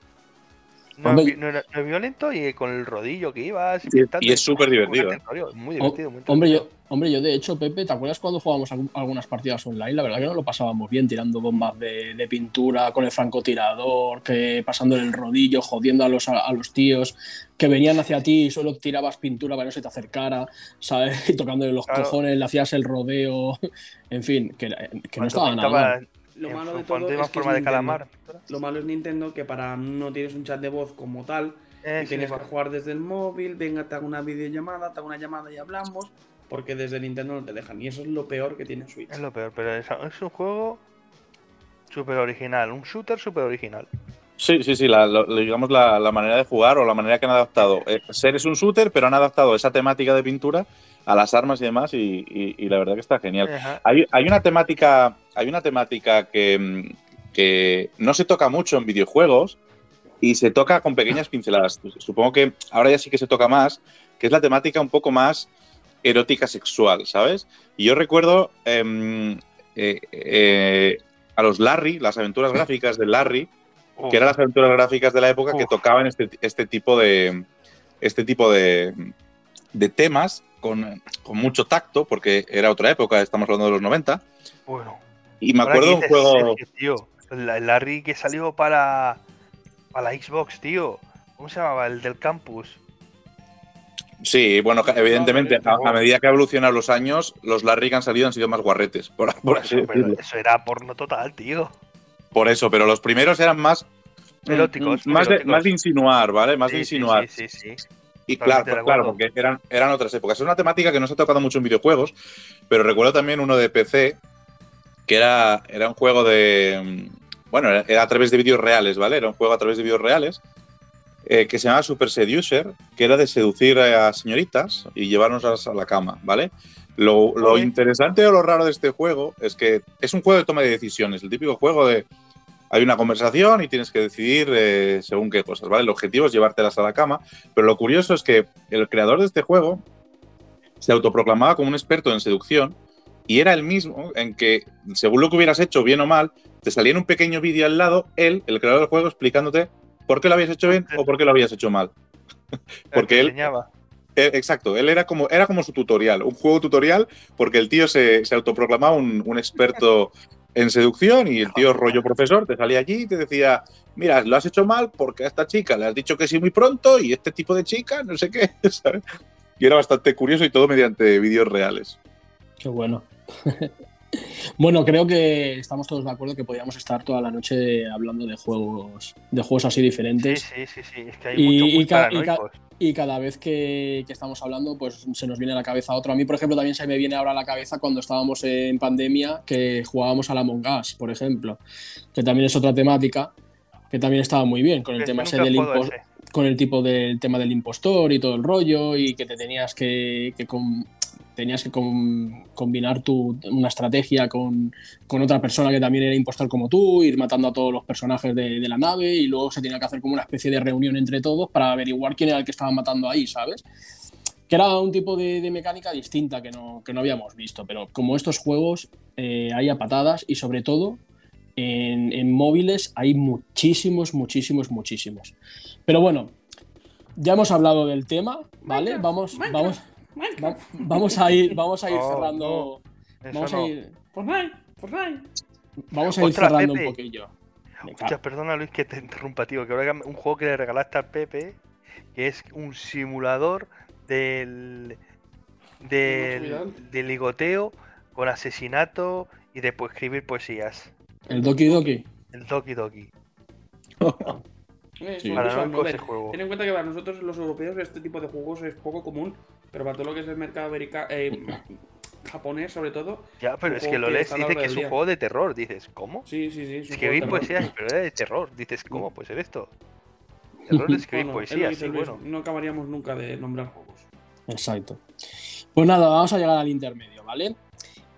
No, Hombre, es, no era, no es violento y con el rodillo que ibas. Y- y es súper divertido, rollo, Muy divertido, muy hombre, yo, hombre, yo de hecho, Pepe, ¿te acuerdas cuando jugábamos algu- algunas partidas online? La verdad que no lo pasábamos bien, tirando bombas de, de pintura con el francotirador, que pasando el rodillo, jodiendo a los, a, los tíos que venían hacia ti y solo tirabas pintura para que no se te acercara, ¿sabes? Y tocándole los Claro. cojones, le hacías el rodeo, en fin, que, que no estaba nada mal. Lo en- malo de todo es en que es forma de Nintendo. calamar. Lo malo es Nintendo que para no tienes un chat de voz como tal Eh, y sí, tienes que bueno. jugar desde el móvil, venga, te hago una videollamada, te hago una llamada y hablamos, porque desde Nintendo no te dejan. Y eso es lo peor que tiene Switch. Es lo peor, pero es, es un juego súper original. Un shooter súper original. Sí, sí, sí, la, lo- digamos la, la manera de jugar o la manera que han adaptado. Eh, Ser es un shooter, pero han adaptado esa temática de pintura a las armas y demás, y, y- y la verdad que está genial. Hay, hay una temática, hay una temática que, mm, que no se toca mucho en videojuegos y se toca con pequeñas pinceladas. Supongo que ahora ya sí que se toca más, que es la temática un poco más erótica sexual, ¿sabes? Y yo recuerdo em, eh, eh, a los Larry, las aventuras gráficas de Larry, que eran las aventuras gráficas de la época que tocaban este, este tipo de este tipo de, de temas con, con mucho tacto, porque era otra época, estamos hablando de los 90. Bueno. Y me acuerdo que un juego. Sergio, tío, el Larry que salió para, para la Xbox, tío. ¿Cómo se llamaba? El del campus. Sí, bueno, evidentemente, a, medida que ha evolucionado los años, los Larry que han salido han sido más guarretes. Por, Eso, pero eso era porno total, tío. Por eso, pero los primeros eran más. Eróticos, mm, Más de, eróticos. más de insinuar, ¿vale? Más de Sí, insinuar. Sí, sí, sí. Y Totalmente claro, de claro, porque eran, eran otras épocas. Es una temática que no se ha tocado mucho en videojuegos, pero recuerdo también uno de PC, que era, era un juego de. mm, Bueno, era, era a través de vídeos reales, ¿vale? Era un juego a través de vídeos reales. eh, que se llamaba Super Seducer, que era de seducir a señoritas y llevarnos a la cama, ¿vale? Lo, lo interesante o lo raro de este juego es que es un juego de toma de decisiones, el típico juego de hay una conversación y tienes que decidir eh, según qué cosas, ¿vale? El objetivo es llevártelas a la cama, pero lo curioso es que el creador de este juego se autoproclamaba como un experto en seducción y era el mismo en que, según lo que hubieras hecho, bien o mal, te salía en un pequeño vídeo al lado él, el creador del juego, explicándote por qué lo habías hecho bien o por qué lo habías hecho mal. Porque él, eh, exacto, él era como, era como su tutorial, un juego tutorial, porque el tío se, se autoproclamaba un, un, experto en seducción y el tío rollo profesor te salía allí y te decía, mira, lo has hecho mal porque a esta chica le has dicho que sí muy pronto y este tipo de chica, no sé qué, ¿sabes? Y era bastante curioso y todo mediante vídeos reales. Qué bueno. Bueno, creo que estamos todos de acuerdo que podríamos estar toda la noche hablando de juegos, de juegos así diferentes. Sí, sí, sí, sí. es que hay y, mucho y, ca y, ca y, cada vez que, que, estamos hablando, pues se nos viene a la cabeza otro. A mí, por ejemplo, también se me viene ahora a la cabeza cuando estábamos en pandemia, que jugábamos a la Among Us, por ejemplo, que también es otra temática, que también estaba muy bien, con el tema ese del impostor con el tipo del tema del impostor y todo el rollo y que te tenías que, que con, tenías que com, combinar tu, una estrategia con, con, otra persona que también era impostor como tú, ir matando a todos los personajes de, de, la nave y luego se tenía que hacer como una especie de reunión entre todos para averiguar quién era el que estaba matando ahí, ¿sabes? Que era un tipo de, de mecánica distinta que no, que no, habíamos visto, pero como estos juegos eh, hay a patadas y sobre todo en, en móviles hay muchísimos, muchísimos, muchísimos. Pero bueno, ya hemos hablado del tema, ¿vale? Vamos, vamos, Va, vamos a ir, vamos a ir oh, cerrando. No. Vamos no. a ir. Fortnite, Fortnite. Vamos a ir cerrando Pepe. un poquillo. Muchas perdona Luis que te interrumpa, tío. Que ahora un juego que le regalaste al Pepe, que es un simulador del del, del ligoteo con asesinato y después escribir poesías. El Doki Doki. El Doki Doki. Eh, Sí. son Para cosas no ese novel. juego. Ten en cuenta que para nosotros los europeos este tipo de juegos es poco común, pero para todo lo que es el mercado americano, japonés sobre todo, Ya, pero es que lo lees dice que es un día. juego de terror. Dices, ¿cómo? sí, sí, sí. es Escribir poesías, pero era de terror. Dices, ¿cómo puede ser esto? Terror de escribir Bueno, es poesías, sí, Luis, bueno. No acabaríamos nunca de nombrar juegos. Exacto. Pues nada, vamos a llegar al intermedio, ¿vale?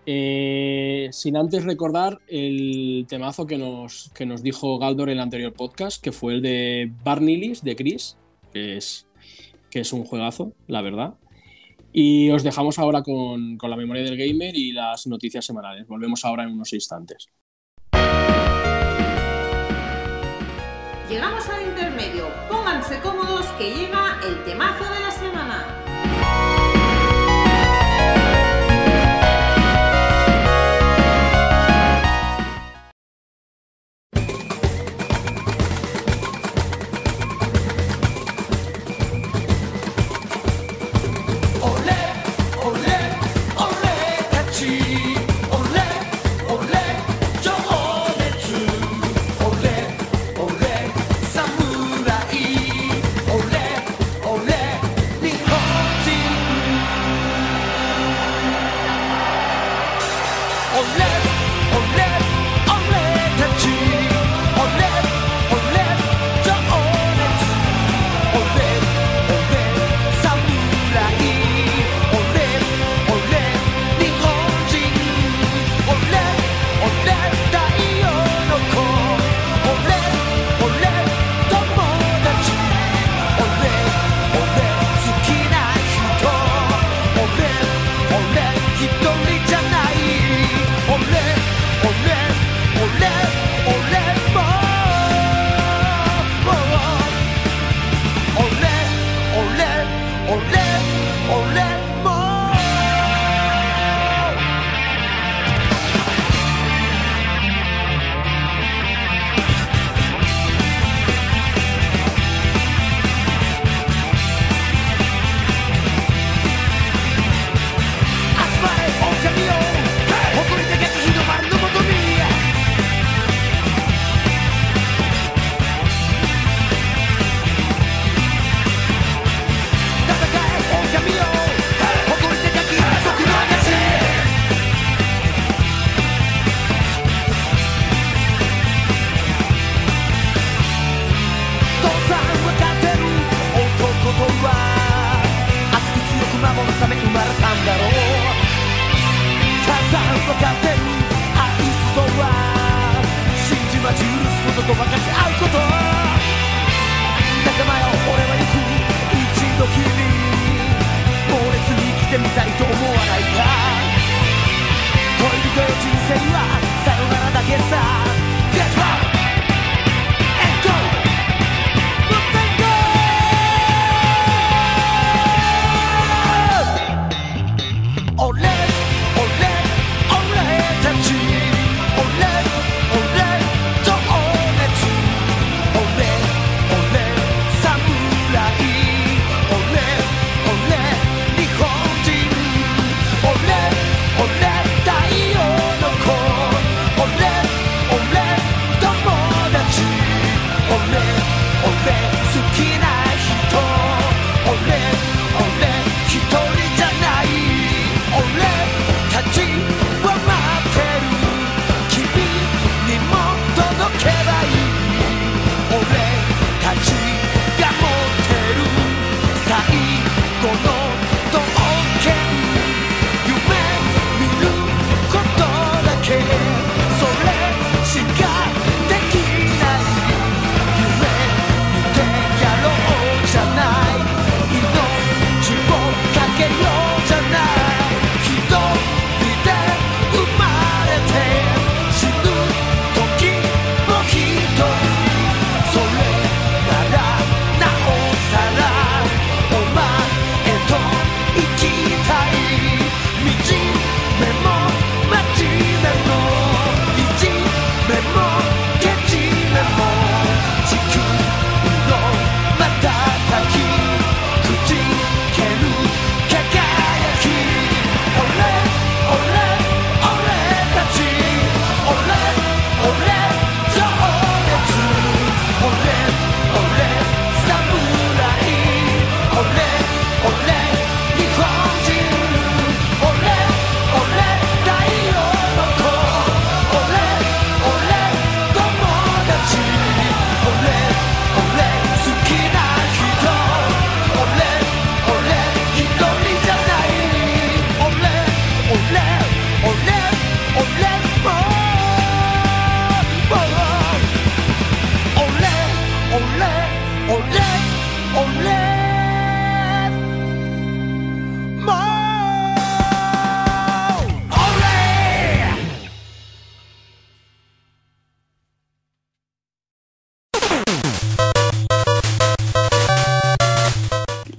Eh, sin antes recordar el temazo que nos, que nos dijo Galdor en el anterior podcast, que fue el de Barnilis de Chris, que es, que es un juegazo, la verdad. Y os dejamos ahora con, con la memoria del gamer y las noticias semanales. Volvemos ahora en unos instantes. Llegamos al intermedio. Pónganse cómodos que llega el temazo de la semana.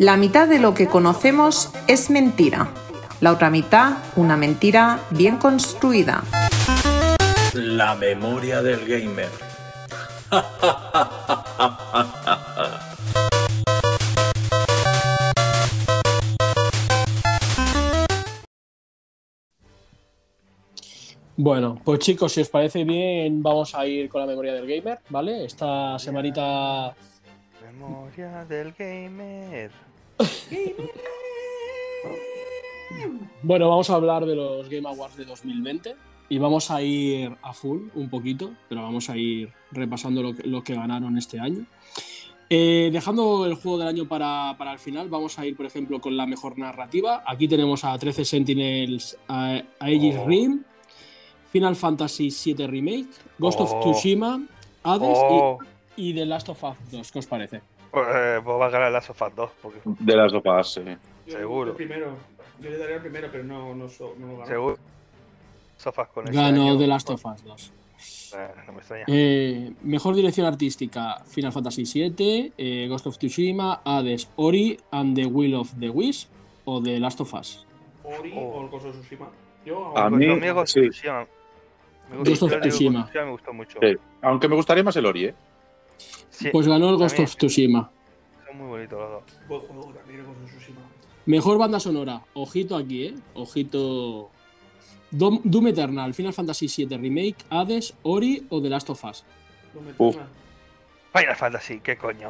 La mitad de lo que conocemos es mentira. La otra mitad, una mentira bien construida. La memoria del gamer. Bueno, pues chicos, si os parece bien, vamos a ir con la memoria del gamer, ¿vale? Esta semanita. Memoria del gamer. Bueno, vamos a hablar de los Game Awards de 2020 y vamos a ir a full un poquito, pero vamos a ir repasando lo que, lo que ganaron este año. Eh, dejando el juego del año para, para el final, vamos a ir, por ejemplo, con la mejor narrativa. Aquí tenemos a 13 Sentinels, a, a Aegis Oh. Rim, Final Fantasy VII Remake, Ghost of Oh. Tsushima, Hades Oh, y, y The Last of Us 2. ¿Qué os parece? Eh, pues va a ganar las Us 2, porque De las sopas, sí. Seguro. El primero. Yo le daría el primero, pero no, no, so- no lo ganó. seguro. Sofas con Ganó Last of Us 2. eh, no me extraña. Eh, mejor dirección artística: Final Fantasy VII, eh, Ghost of Tsushima, Hades, Ori and the Will of the Wisp o The Last of Us. Ori Oh. o el Ghost of Tsushima. Yo A mí- Pues conmigo Ghost sí. Tsushima. Me Ghost of de Tsushima. me gustó mucho. Sí. Aunque me gustaría más el Ori, ¿eh? Sí, Pues ganó el Ghost of Tsushima. Son muy bonitos los dos. Buen juego también el Ghost of Tsushima. Mejor banda sonora. Ojito aquí, ¿eh? Ojito. Doom Eternal, Final Fantasy VII Remake, Hades, Ori o The Last of Us. Tema. Final Fantasy, qué coño.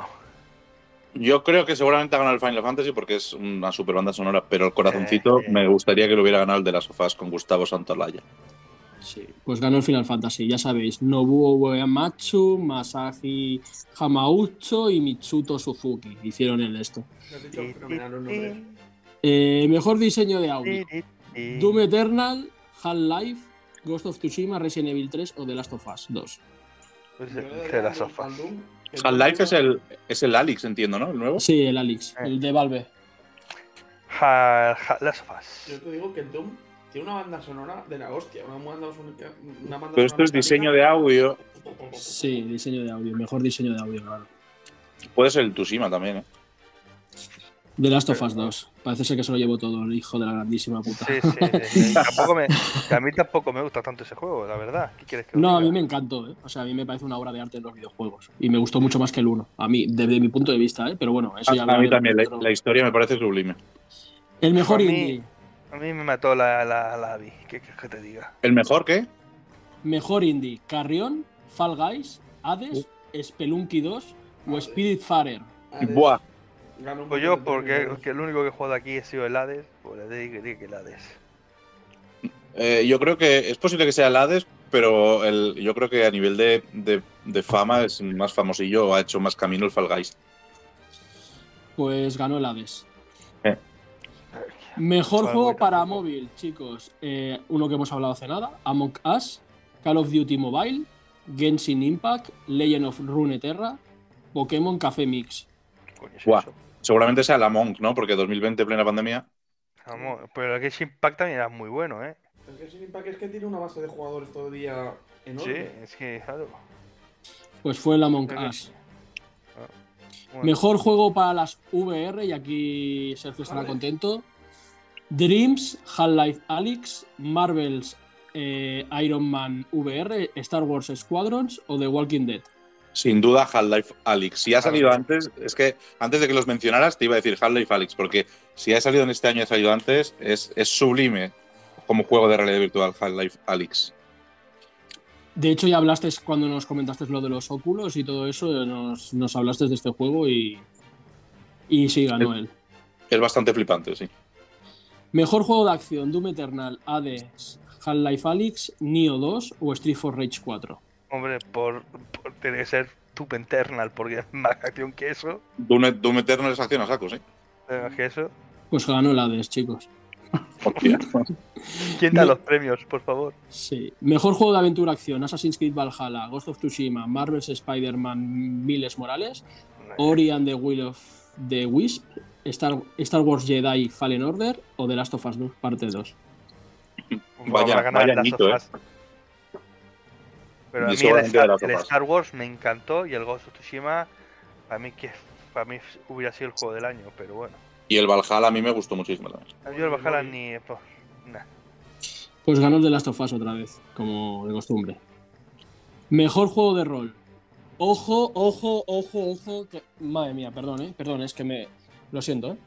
Yo creo que seguramente ha ganado el Final Fantasy porque es una super banda sonora, pero el corazoncito Eh, eh. me gustaría que lo hubiera ganado el de las sofás con Gustavo Santolaya. Sí, pues ganó el Final Fantasy, ya sabéis. Nobuo Uematsu, Masashi Hamaucho y Mitsuto Suzuki hicieron el esto. Eh, mejor diseño de audio. Doom Eternal, Half-Life, Ghost of Tsushima, Resident Evil 3 o The Last of Us 2. Pues Yo de, le de las daría sofás. al Doom, el Half-Life es el, es el Alex, entiendo, ¿no? El nuevo. Sí, el Alex, Eh. el de Valve. Ja- ja- las sofás. Yo te digo que el Doom tiene una banda sonora de la hostia. Una banda sonora. Una banda Pero esto es diseño mecánica. de audio. Sí, diseño de audio, mejor diseño de audio, claro. Puede ser el Tsushima también, ¿eh? The Last of Us 2. Parece ser que se lo llevó todo el hijo de la grandísima puta. Sí, sí. Tampoco me, que a mí tampoco me gusta tanto ese juego, la verdad. ¿Qué quieres que No, a mí me encantó, ¿eh? O sea, a mí me parece una obra de arte en los videojuegos. Y me gustó mucho más que el 1. A mí, desde mi punto de vista, ¿eh? Pero bueno, eso ya A, a mí también, la, la historia me parece sublime. El mejor indie. A mí me mató la, la, la Abby. ¿Qué quieres que te diga? ¿El mejor qué? Mejor indie. Carrión, Fall Guys, Hades, Spelunky 2 o Hades. Spiritfarer. Hades Buah. Pues yo, porque que el único que he jugado aquí ha sido el Hades, pues le diría que el Hades. Eh, yo creo que es posible que sea el Hades, pero el, yo creo que a nivel de, de- de fama es más famosillo o ha hecho más camino el Fall Guys. Pues ganó el Hades. Mejor juego para móvil, chicos. Eh, uno que hemos hablado hace nada: Among Us, Call of Duty Mobile, Genshin Impact, Legend of Runeterra, Pokémon Café Mix. ¿Qué coño es Buah. eso? Seguramente sea la Monk, ¿no? Porque 2020, plena pandemia. Vamos, pero el Genshin Impact también era muy bueno, ¿eh? El Genshin Impact es que tiene una base de jugadores todavía Sí, enorme. es que, claro. Pues fue el Us. sí. Bueno, Mejor juego para las VR, y aquí Sergio estará Vale. contento. Dreams, Half-Life Alyx, Marvel's eh, Iron Man VR, Star Wars Squadrons o The Walking Dead. Sin duda, Half-Life Alyx. Si ha salido antes, es que antes de que los mencionaras, te iba a decir Half-Life Alyx, porque si ha salido en este año y ha salido antes, es, es sublime como juego de realidad virtual Half-Life Alyx. De hecho, ya hablaste cuando nos comentaste lo de los óculos y todo eso, nos, nos hablaste de este juego y, y sí, ganó él. Es bastante flipante, sí. Mejor juego de acción, Doom Eternal, Hades, Half-Life Alyx, Neo 2 o Street for Rage 4. hombre, por, por tener que ser Tube Eternal, porque es más acción que eso. Doom, Doom Eternal es acción a saco, sí. eh, Que eso. Pues ganó el Hades, chicos. Hostia. ¿Quién da Me- los premios, por favor? Sí. Mejor juego de aventura acción, Assassin's Creed Valhalla, Ghost of Tsushima, Marvel's Spider-Man Miles Morales, Ori and the Will of the Wisp, Star, Star Wars Jedi Fallen Order o The Last of Us 2, parte 2. Vaya- ganar vaya Last añito, of ¿eh? Us. Pero a mí el Star, Last el Wars me encantó y el Ghost of Tsushima, para mí, que, para mí hubiera sido el juego del año, pero bueno. Y el Valhalla a mí me gustó muchísimo también. Yo el Valhalla ni. pues, nah. Pues ganó el The Last of Us otra vez, como de costumbre. Mejor juego de rol. Ojo, ojo, ojo, ojo. que- Madre mía, perdón, eh. Perdón, es que me. Lo siento, eh.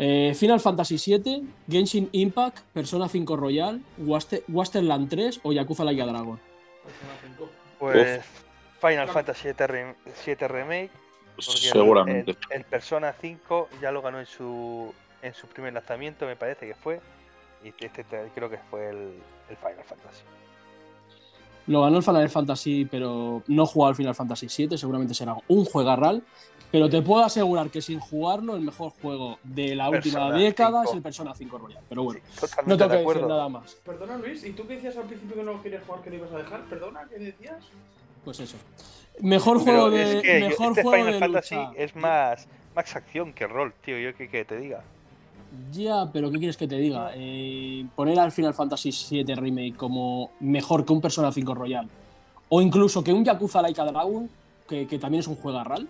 Eh, Final Fantasy VII, Genshin Impact, Persona 5 Royal, Waste- Wasteland 3 o Yakuza Laika Dragon. Persona 5. Pues. Final Fantasy 7, Rem- 7 Remake. el- Seguramente. El, el Persona 5 ya lo ganó en su, en su primer lanzamiento, me parece que fue. Y este te- creo que fue el, el Final Fantasy. Lo ganó el Final Fantasy, pero no jugó al Final Fantasy VII, seguramente será un juegarral. Pero te puedo asegurar que sin jugarlo, el mejor juego de la última década 5. es el Persona 5 Royal. Pero bueno, Sí, no tengo de que decir nada más. Perdona Luis, ¿y tú qué decías al principio que no querías jugar, que lo ibas a dejar? Perdona, ¿qué decías? Pues eso. Mejor Pero juego de, es que yo- mejor este juego Final de Fantasy lucha. es más, más acción que rol, tío. Yo que, que te diga. Ya, pero ¿qué quieres que te diga? Eh, poner al Final Fantasy VII Remake como mejor que un Persona 5 Royal. O incluso que un Yakuza Laika Dragon, que, que también es un juegarral.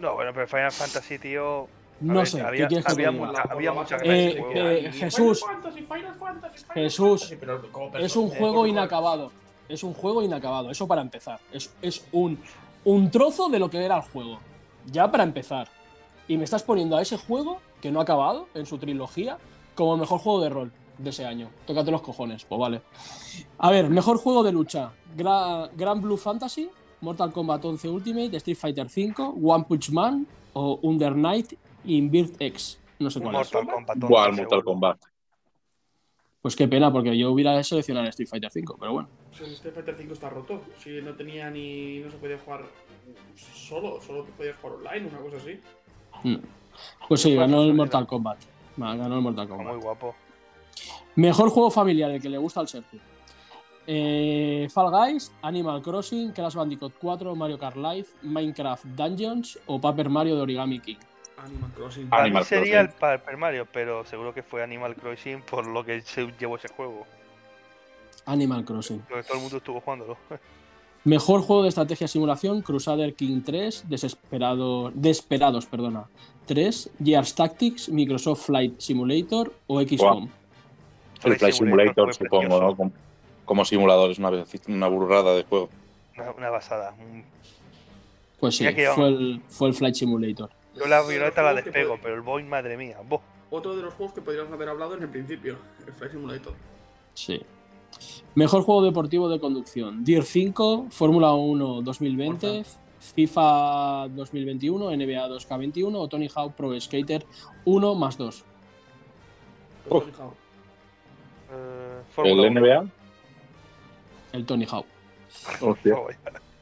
No, bueno, pero Final Fantasy, tío. No ver, sé, había- ¿qué quieres que había te diga? mucha- había mucha Eh, eh, Final Jesús. Fantasy, Final Fantasy, Final Jesús. Fantasy, pero como Es un eh, juego inacabado. Es un juego inacabado. Eso para empezar. Es, es un, un trozo de lo que era el juego. Ya para empezar. Y me estás poniendo a ese juego, que no ha acabado en su trilogía, como el mejor juego de rol de ese año. Tócate los cojones, pues vale. A ver, mejor juego de lucha. Gra- Grand Blue Fantasy, Mortal Kombat 11 Ultimate, Street Fighter V, One Punch Man o Under Night Invert X. No sé cuál es. Mortal Kombat. Buah, el seguro. Mortal Kombat. Pues qué pena, porque yo hubiera seleccionado el Street Fighter V, pero bueno. El Street Fighter 5 está roto. Si no tenía ni. No se podía jugar solo, solo te podías jugar online, una cosa así. Mm. Pues sí, ganó el. Mortal Kombat. Ganó el Mortal Está Kombat. Muy guapo. Mejor juego familiar, el que le gusta al Sergio. Eh, Fall Guys, Animal Crossing, Crash Bandicoot 4, Mario Kart Live, Minecraft Dungeons o Paper Mario de Origami King. Animal Crossing. Para mí sería el. Paper Mario, pero seguro que fue Animal Crossing por lo que se llevó ese juego. Animal Crossing. Porque todo el mundo estuvo jugándolo. Mejor juego de estrategia simulación, Crusader King 3, Desesperado, Desperados, perdona, 3, Gears Tactics, Microsoft Flight Simulator o XCOM. El Flight Simulator supongo. ¿no? Como, como simulador, es una, una burrada de juego. Una, una basada. un- Pues sí, fue el, fue el Flight Simulator. Yo la violeta la despego, puede- pero el Boeing, madre mía. Bo. Otro de los juegos que podríamos haber hablado en el principio, el Flight Simulator. Sí. Mejor juego deportivo de conducción, Deer 5, Fórmula 1 2020, FIFA 2021, NBA 2K21 o Tony Hawk Pro Skater 1 más 2. Pero Uf. Tony Hawk. Eh, Fórmula El. NBA. El Tony Hawk. Hostia.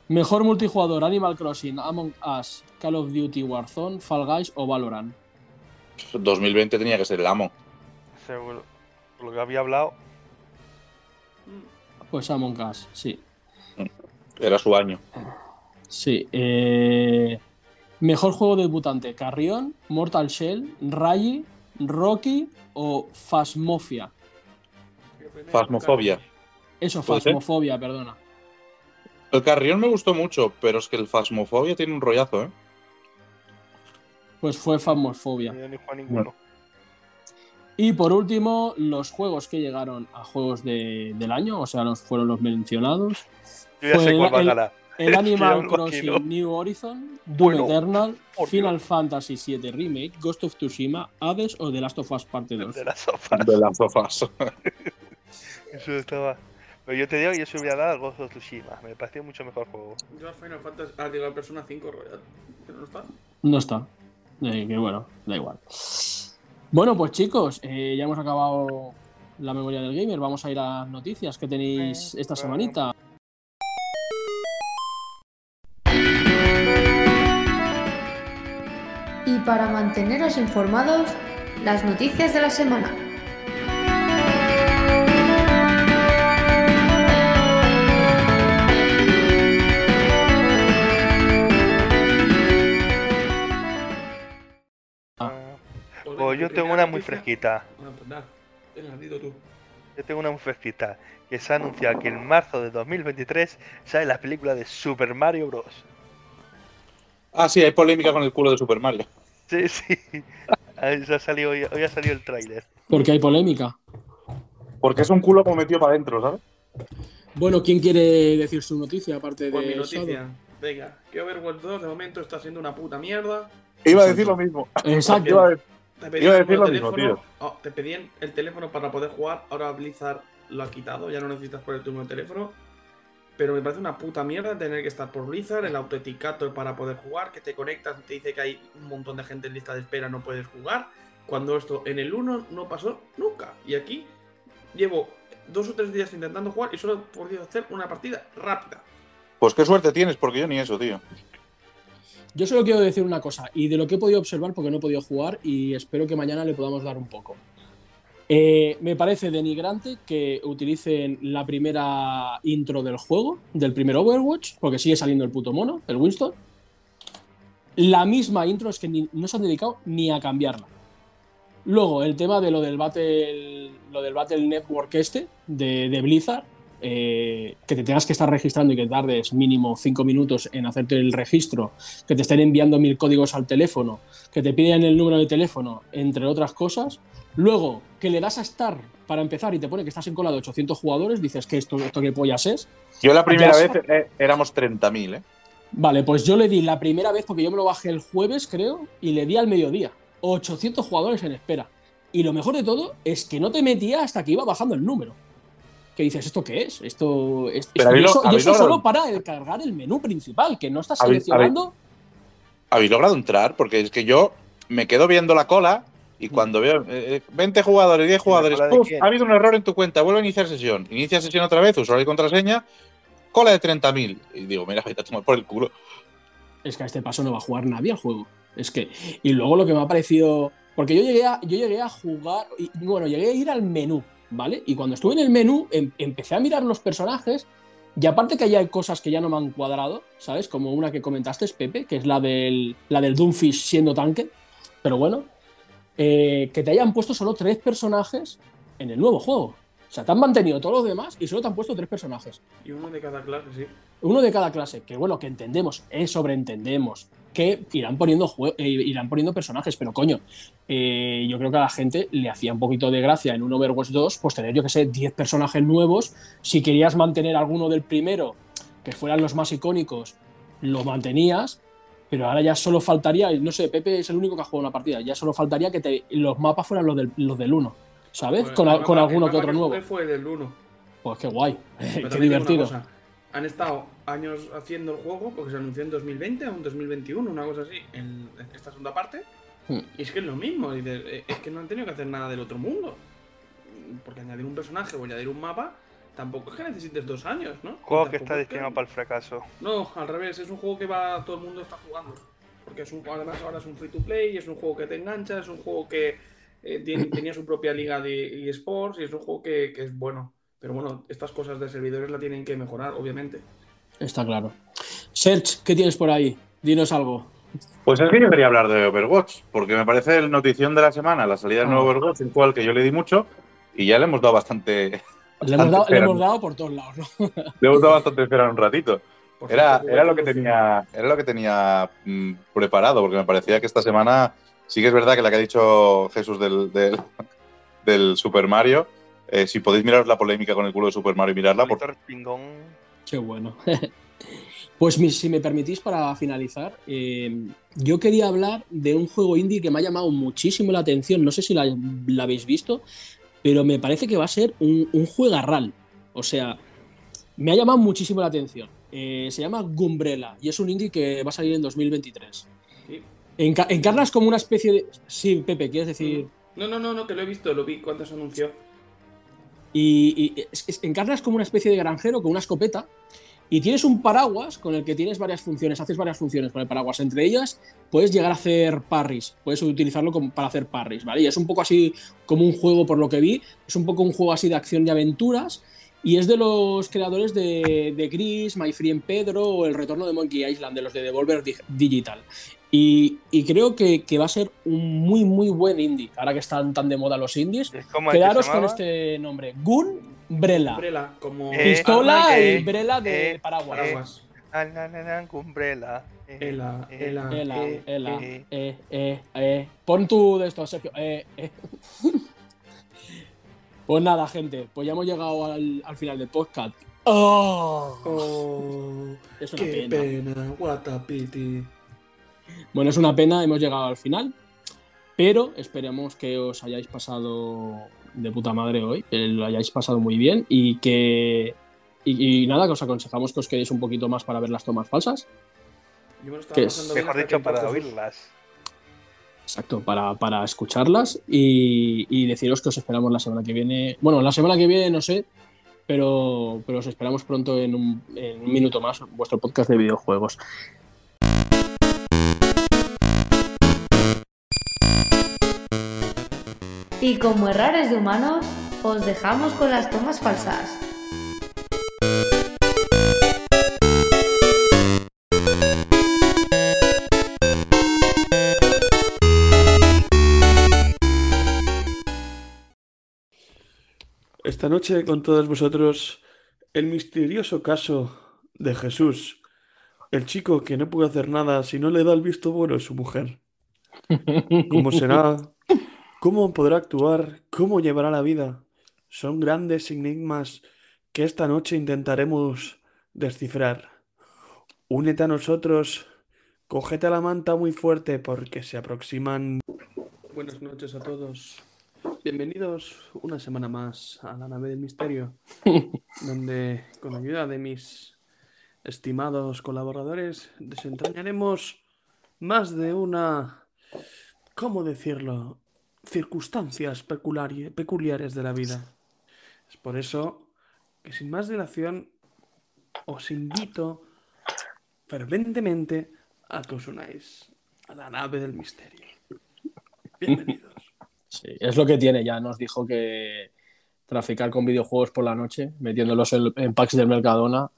Mejor multijugador, Animal Crossing, Among Us, Call of Duty Warzone, Fall Guys o Valorant. 2020 tenía que ser el amo. Seguro. Por lo que había hablado. Pues Among Us, sí. Era su año. Sí. eh, Mejor juego debutante, Carrion, Mortal Shell, Rayi, Rocky o primero, Phasmophobia. Eso. Phasmophobia, perdona. El Carrión me gustó mucho, pero es que el Phasmophobia tiene un rollazo, ¿eh? Pues fue Phasmophobia. Yo ni ninguno. Y por último, los juegos que llegaron a juegos de- del año, o sea, los fueron los mencionados. Yo ya Fue sé el- cuál va a el- ganar. El que Animal Crossing. New Horizon, Doom Bueno, Eternal, Final Fantasy VII Remake, Ghost of Tsushima, Hades o The Last of Us Parte 2. De las sofás. De las sofás. Eso estaba. Pero yo te digo, yo se hubiera dado al Ghost of Tsushima. Me pareció mucho mejor juego. Yo al Final Fantasy. Ah, digo, Persona 5 Royal. ¿Pero no está? No está. Eh, que bueno, da igual. Bueno, pues chicos, eh, ya hemos acabado la memoria del gamer. Vamos a ir a las noticias que tenéis Eh, esta bueno. semanita. Y para manteneros informados, las noticias de la semana. Pues Pues yo mi tengo una muy noticia- fresquita. Pues nada. Tú. Yo tengo una muy fresquita. Que se ha anunciado que en marzo de 2023 sale la película de Super Mario Bros. Ah, sí, hay polémica con el culo de Super Mario. Sí, sí. Ha salido, hoy ha salido el tráiler. Porque hay polémica. Porque es un culo como metido para adentro, ¿sabes? Bueno, ¿quién quiere decir su noticia aparte Pues mi de noticia. Shadow? Venga, que Overwatch 2 de momento está siendo una puta mierda. Iba a decir lo mismo. Exacto. Iba a decir- Te Iba a pedían decir el lo mismo, teléfono. oh, te pedían el teléfono para poder jugar. Ahora Blizzard lo ha quitado. Ya no necesitas poner tu número de teléfono. Pero me parece una puta mierda tener que estar por Blizzard, el autenticator para poder jugar, que te conectas y te dice que hay un montón de gente en lista de espera, no puedes jugar. Cuando esto en el 1 no pasó nunca. Y aquí llevo dos o tres días intentando jugar y solo he podido hacer una partida rápida. Pues qué suerte tienes, porque yo ni eso, tío. Yo solo quiero decir una cosa, y de lo que he podido observar, porque no he podido jugar, y espero que mañana le podamos dar un poco. Eh, me parece denigrante que utilicen la primera intro del juego, del primer Overwatch, porque sigue saliendo el puto mono, el Winston. La misma intro es que no se han dedicado ni a cambiarla. Luego, el tema de lo del Battle, lo del Battle Network este, de, de Blizzard, eh, que te tengas que estar registrando y que tardes mínimo 5 minutos en hacerte el registro, que te estén enviando mil códigos al teléfono, que te piden el número de teléfono, entre otras cosas. Luego, que le das a estar para empezar y te pone que estás en cola de 800 jugadores, dices que esto, esto qué pollas es. Yo la primera vez eh, éramos 30.000, ¿eh? Vale, pues yo le di la primera vez, porque yo me lo bajé el jueves, creo, y le di al mediodía. 800 jugadores en espera. Y lo mejor de todo es que no te metía hasta que iba bajando el número. Que dices, ¿esto qué es? Esto es. Pero y habéis lo- eso, y habéis eso logrado- solo para el cargar el menú principal, que no estás Habéis- seleccionando. ¿Habéis logrado entrar? Porque es que yo me quedo viendo la cola y cuando veo eh, eh, 20 jugadores, 10 jugadores, quién? ha habido un error en tu cuenta, vuelve a iniciar sesión. Inicia sesión otra vez, usuario y contraseña, cola de 30.000. Y digo, mira, vete a tomar por el culo. Es que a este paso no va a jugar nadie al juego. Es que. Y luego lo que me ha parecido. Porque yo llegué a, yo llegué a jugar. y, bueno, llegué a ir al menú. ¿Vale? Y cuando estuve en el menú, em- empecé a mirar los personajes. Y aparte que hay cosas que ya no me han cuadrado, ¿sabes? Como una que comentaste, Pepe, que es la del, la del Doomfish siendo tanque. Pero bueno, eh, que te hayan puesto solo tres personajes en el nuevo juego. O sea, te han mantenido todos los demás y solo te han puesto tres personajes. Y uno de cada clase, sí. Uno de cada clase, que bueno, que entendemos, es sobreentendemos, que irán poniendo, eh, irán poniendo personajes, pero coño, eh, yo creo que a la gente le hacía un poquito de gracia en un Overwatch 2, pues tener, yo que sé, 10 personajes nuevos. Si querías mantener alguno del primero, que fueran los más icónicos, lo mantenías, pero ahora ya solo faltaría, no sé, Pepe es el único que ha jugado una partida, ya solo faltaría que te- los mapas fueran los del, los del 1, ¿sabes? Pues con, alguno que otro nuevo. jugué fue del 1. Pues qué guay, qué divertido. Han estado años haciendo el juego, porque se anunció en 2020 o en 2021, una cosa así, en esta segunda parte. Hmm. Y es que es lo mismo, dices, eh, es que no han tenido que hacer nada del otro mundo. Porque añadir un personaje o añadir un mapa, tampoco es que necesites dos años, ¿no? Juego que está es destinado para el fracaso. No, al revés, es un juego que va todo el mundo está jugando. Porque es un juego, además ahora es un free to play, es un juego que te engancha, es un juego que eh, tiene- tenía su propia liga de eSports y es un juego que, que es bueno. Pero bueno, estas cosas de servidores la tienen que mejorar, obviamente. Está claro. Serge, ¿qué tienes por ahí? Dinos algo. Pues es que yo quería hablar de Overwatch, porque me parece el notición de la semana, la salida del Ah. nuevo Overwatch, un juego al que yo le di mucho y ya le hemos dado bastante. Le hemos, dado, le Bastante hemos dado por todos lados, ¿no? Le hemos dado bastante espera un ratito. Era, era lo que tenía, era lo que tenía mm, preparado, porque me parecía que esta semana sí que es verdad que la que ha dicho Jesús del, del, del Super Mario, eh, si podéis miraros la polémica con el culo de Super Mario y mirarla, pingón. Qué bueno. Pues si me permitís para finalizar, eh, yo quería hablar de un juego indie que me ha llamado muchísimo la atención. No sé si la, la habéis visto, pero me parece que va a ser un, un juegarral. O sea, me ha llamado muchísimo la atención. Eh, se llama Gumbrella y es un indie que va a salir en 2023. Sí. Enca- encarnas como una especie de. Sí, Pepe, ¿quieres decir? No, no, no, no, que lo he visto, lo vi cuando se anunció. Y, encarnas como una especie de granjero con una escopeta y tienes un paraguas con el que tienes varias funciones, haces varias funciones con el paraguas. Entre ellas, puedes llegar a hacer parries, puedes utilizarlo como- para hacer parries, ¿vale? Y es un poco así como un juego, por lo que vi, es un poco un juego así de acción y aventuras. Y es de los creadores de, de Gris, My Friend Pedro o El Retorno de Monkey Island, de los de Devolver Dig- Digital. Y, y creo que, que va a ser un muy, muy buen indie, ahora que están tan de moda los indies. Que Quedaros con este nombre: Gunbrella. Umbrella, como Eh, Pistola ah, y eh, umbrella de eh, paraguas. paraguas. Eh, Ela, ela, Ela, ela, eh. eh, eh, eh. Pon tú de esto, Sergio. Eh, eh. Pues nada, gente, pues ya hemos llegado al, al final del podcast. ¡Oh! Oh, Es una qué pena. pena, what a pity. Bueno, es una pena, hemos llegado al final. Pero esperemos que os hayáis pasado de puta madre hoy, que lo hayáis pasado muy bien y que. Y, y nada, que os aconsejamos que os quedéis un poquito más para ver las tomas falsas. Yo me lo Mejor dicho, para oírlas. Exacto, para, para escucharlas y, y deciros que os esperamos la semana que viene. Bueno, la semana que viene no sé, pero, pero os esperamos pronto en un, en un minuto más vuestro podcast de videojuegos. Y como errores de humanos, os dejamos con las tomas falsas. Esta noche con todos vosotros el misterioso caso de Jesús, el chico que no puede hacer nada si no le da el visto bueno a su mujer. ¿Cómo será? ¿Cómo podrá actuar? ¿Cómo llevará la vida? Son grandes enigmas que esta noche intentaremos descifrar. Únete a nosotros, cógete la manta muy fuerte porque se aproximan. Buenas noches a todos. Bienvenidos una semana más a la nave del misterio, donde con ayuda de mis estimados colaboradores desentrañaremos más de una, ¿cómo decirlo?, circunstancias peculiares de la vida. Es por eso que sin más dilación os invito ferventemente a que os unáis a la nave del misterio. Bienvenidos. Sí, es lo que tiene, ya nos dijo que, traficar con videojuegos por la noche, metiéndolos en, en packs del Mercadona,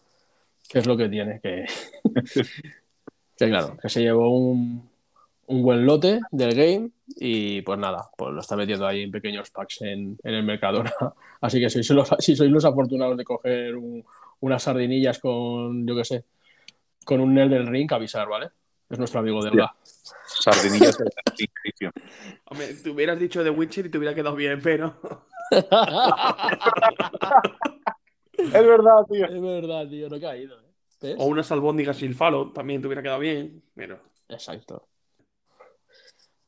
que es lo que tiene, que claro, que se llevó un, un buen lote del game y pues nada, pues lo está metiendo ahí en pequeños packs en, en el Mercadona. Así que si sois los, si sois los afortunados de coger un- unas sardinillas con, yo qué sé, con un Elden Ring, avisar, ¿vale? Es nuestro amigo Delga. Sardinillas de la Inquisición. Hombre, te hubieras dicho The Witcher y te hubiera quedado bien, pero. Es verdad, tío. Es verdad, tío, no he caído. ¿eh? O unas albóndigas sin falo también te hubiera quedado bien, pero. Exacto.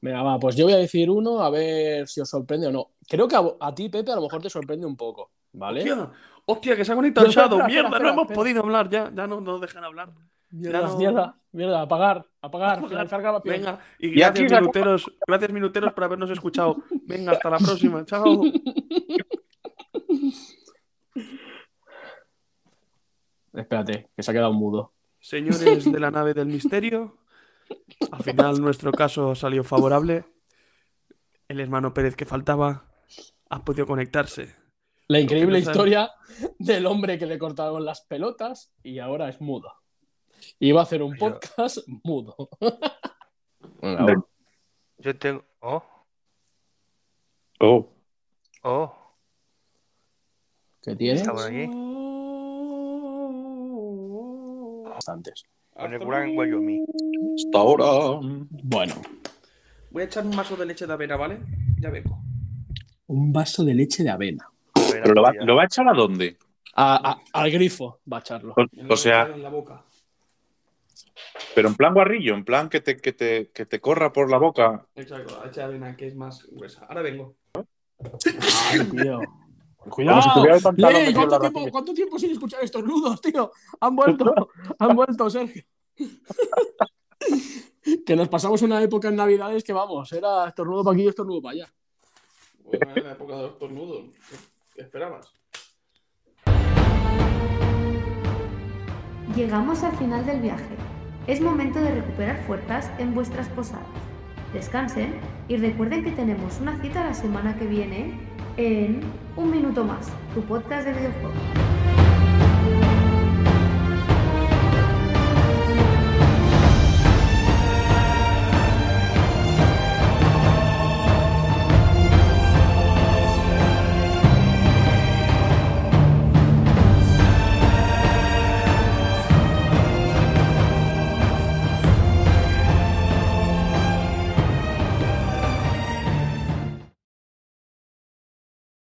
Venga, va, pues yo voy a decir uno a ver si os sorprende o no. Creo que a, a ti, Pepe, a lo mejor te sorprende un poco, ¿vale? Hostia, hostia, que se ha conectado el Shadow. Mierda, espera, no hemos espera. podido hablar ya. Ya no nos dejan hablar. Mierda, Ya no- mierda, mierda, apagar, apagar. Venga, y Y aquí gracias, minuteros. Gracias, minuteros, por habernos escuchado. Venga, hasta la próxima. Chao. Espérate, que se ha quedado mudo. Señores de la nave del misterio, al final nuestro caso salió favorable. El hermano Pérez que faltaba ha podido conectarse. La increíble no sabe- historia del hombre que le cortaron las pelotas y ahora es mudo. Iba a hacer un Yo- podcast mudo. Yo tengo. Oh, Oh, oh. ¿Qué tienes? Está por aquí. Bastantes. Con el Gran Wyoming. hasta ahora. Bueno, Voy a echar un vaso de leche de avena, ¿vale? Ya vengo. un vaso de leche de avena. ¿Pero lo va, lo va a echar a dónde? A- a- al grifo va a echarlo. O, sea, en la boca. pero en plan guarrillo, en plan que te, que te, que te corra por la boca. Leche de avena que es más gruesa. Ahora vengo. Ay, tío. Cuidado. si en ¿cuánto, tiempo, cuánto tiempo sin escuchar estos nudos, tío? Han vuelto, han vuelto, Sergio. que nos pasamos una época en Navidades que vamos, era estornudo para aquí y estornudo para allá. Bueno, en la época de los tornudos. ¿Qué esperabas? Llegamos al final del viaje. Es momento de recuperar fuerzas en vuestras posadas. Descansen y recuerden que tenemos una cita la semana que viene en Un Minuto Más, tu podcast de videojuegos.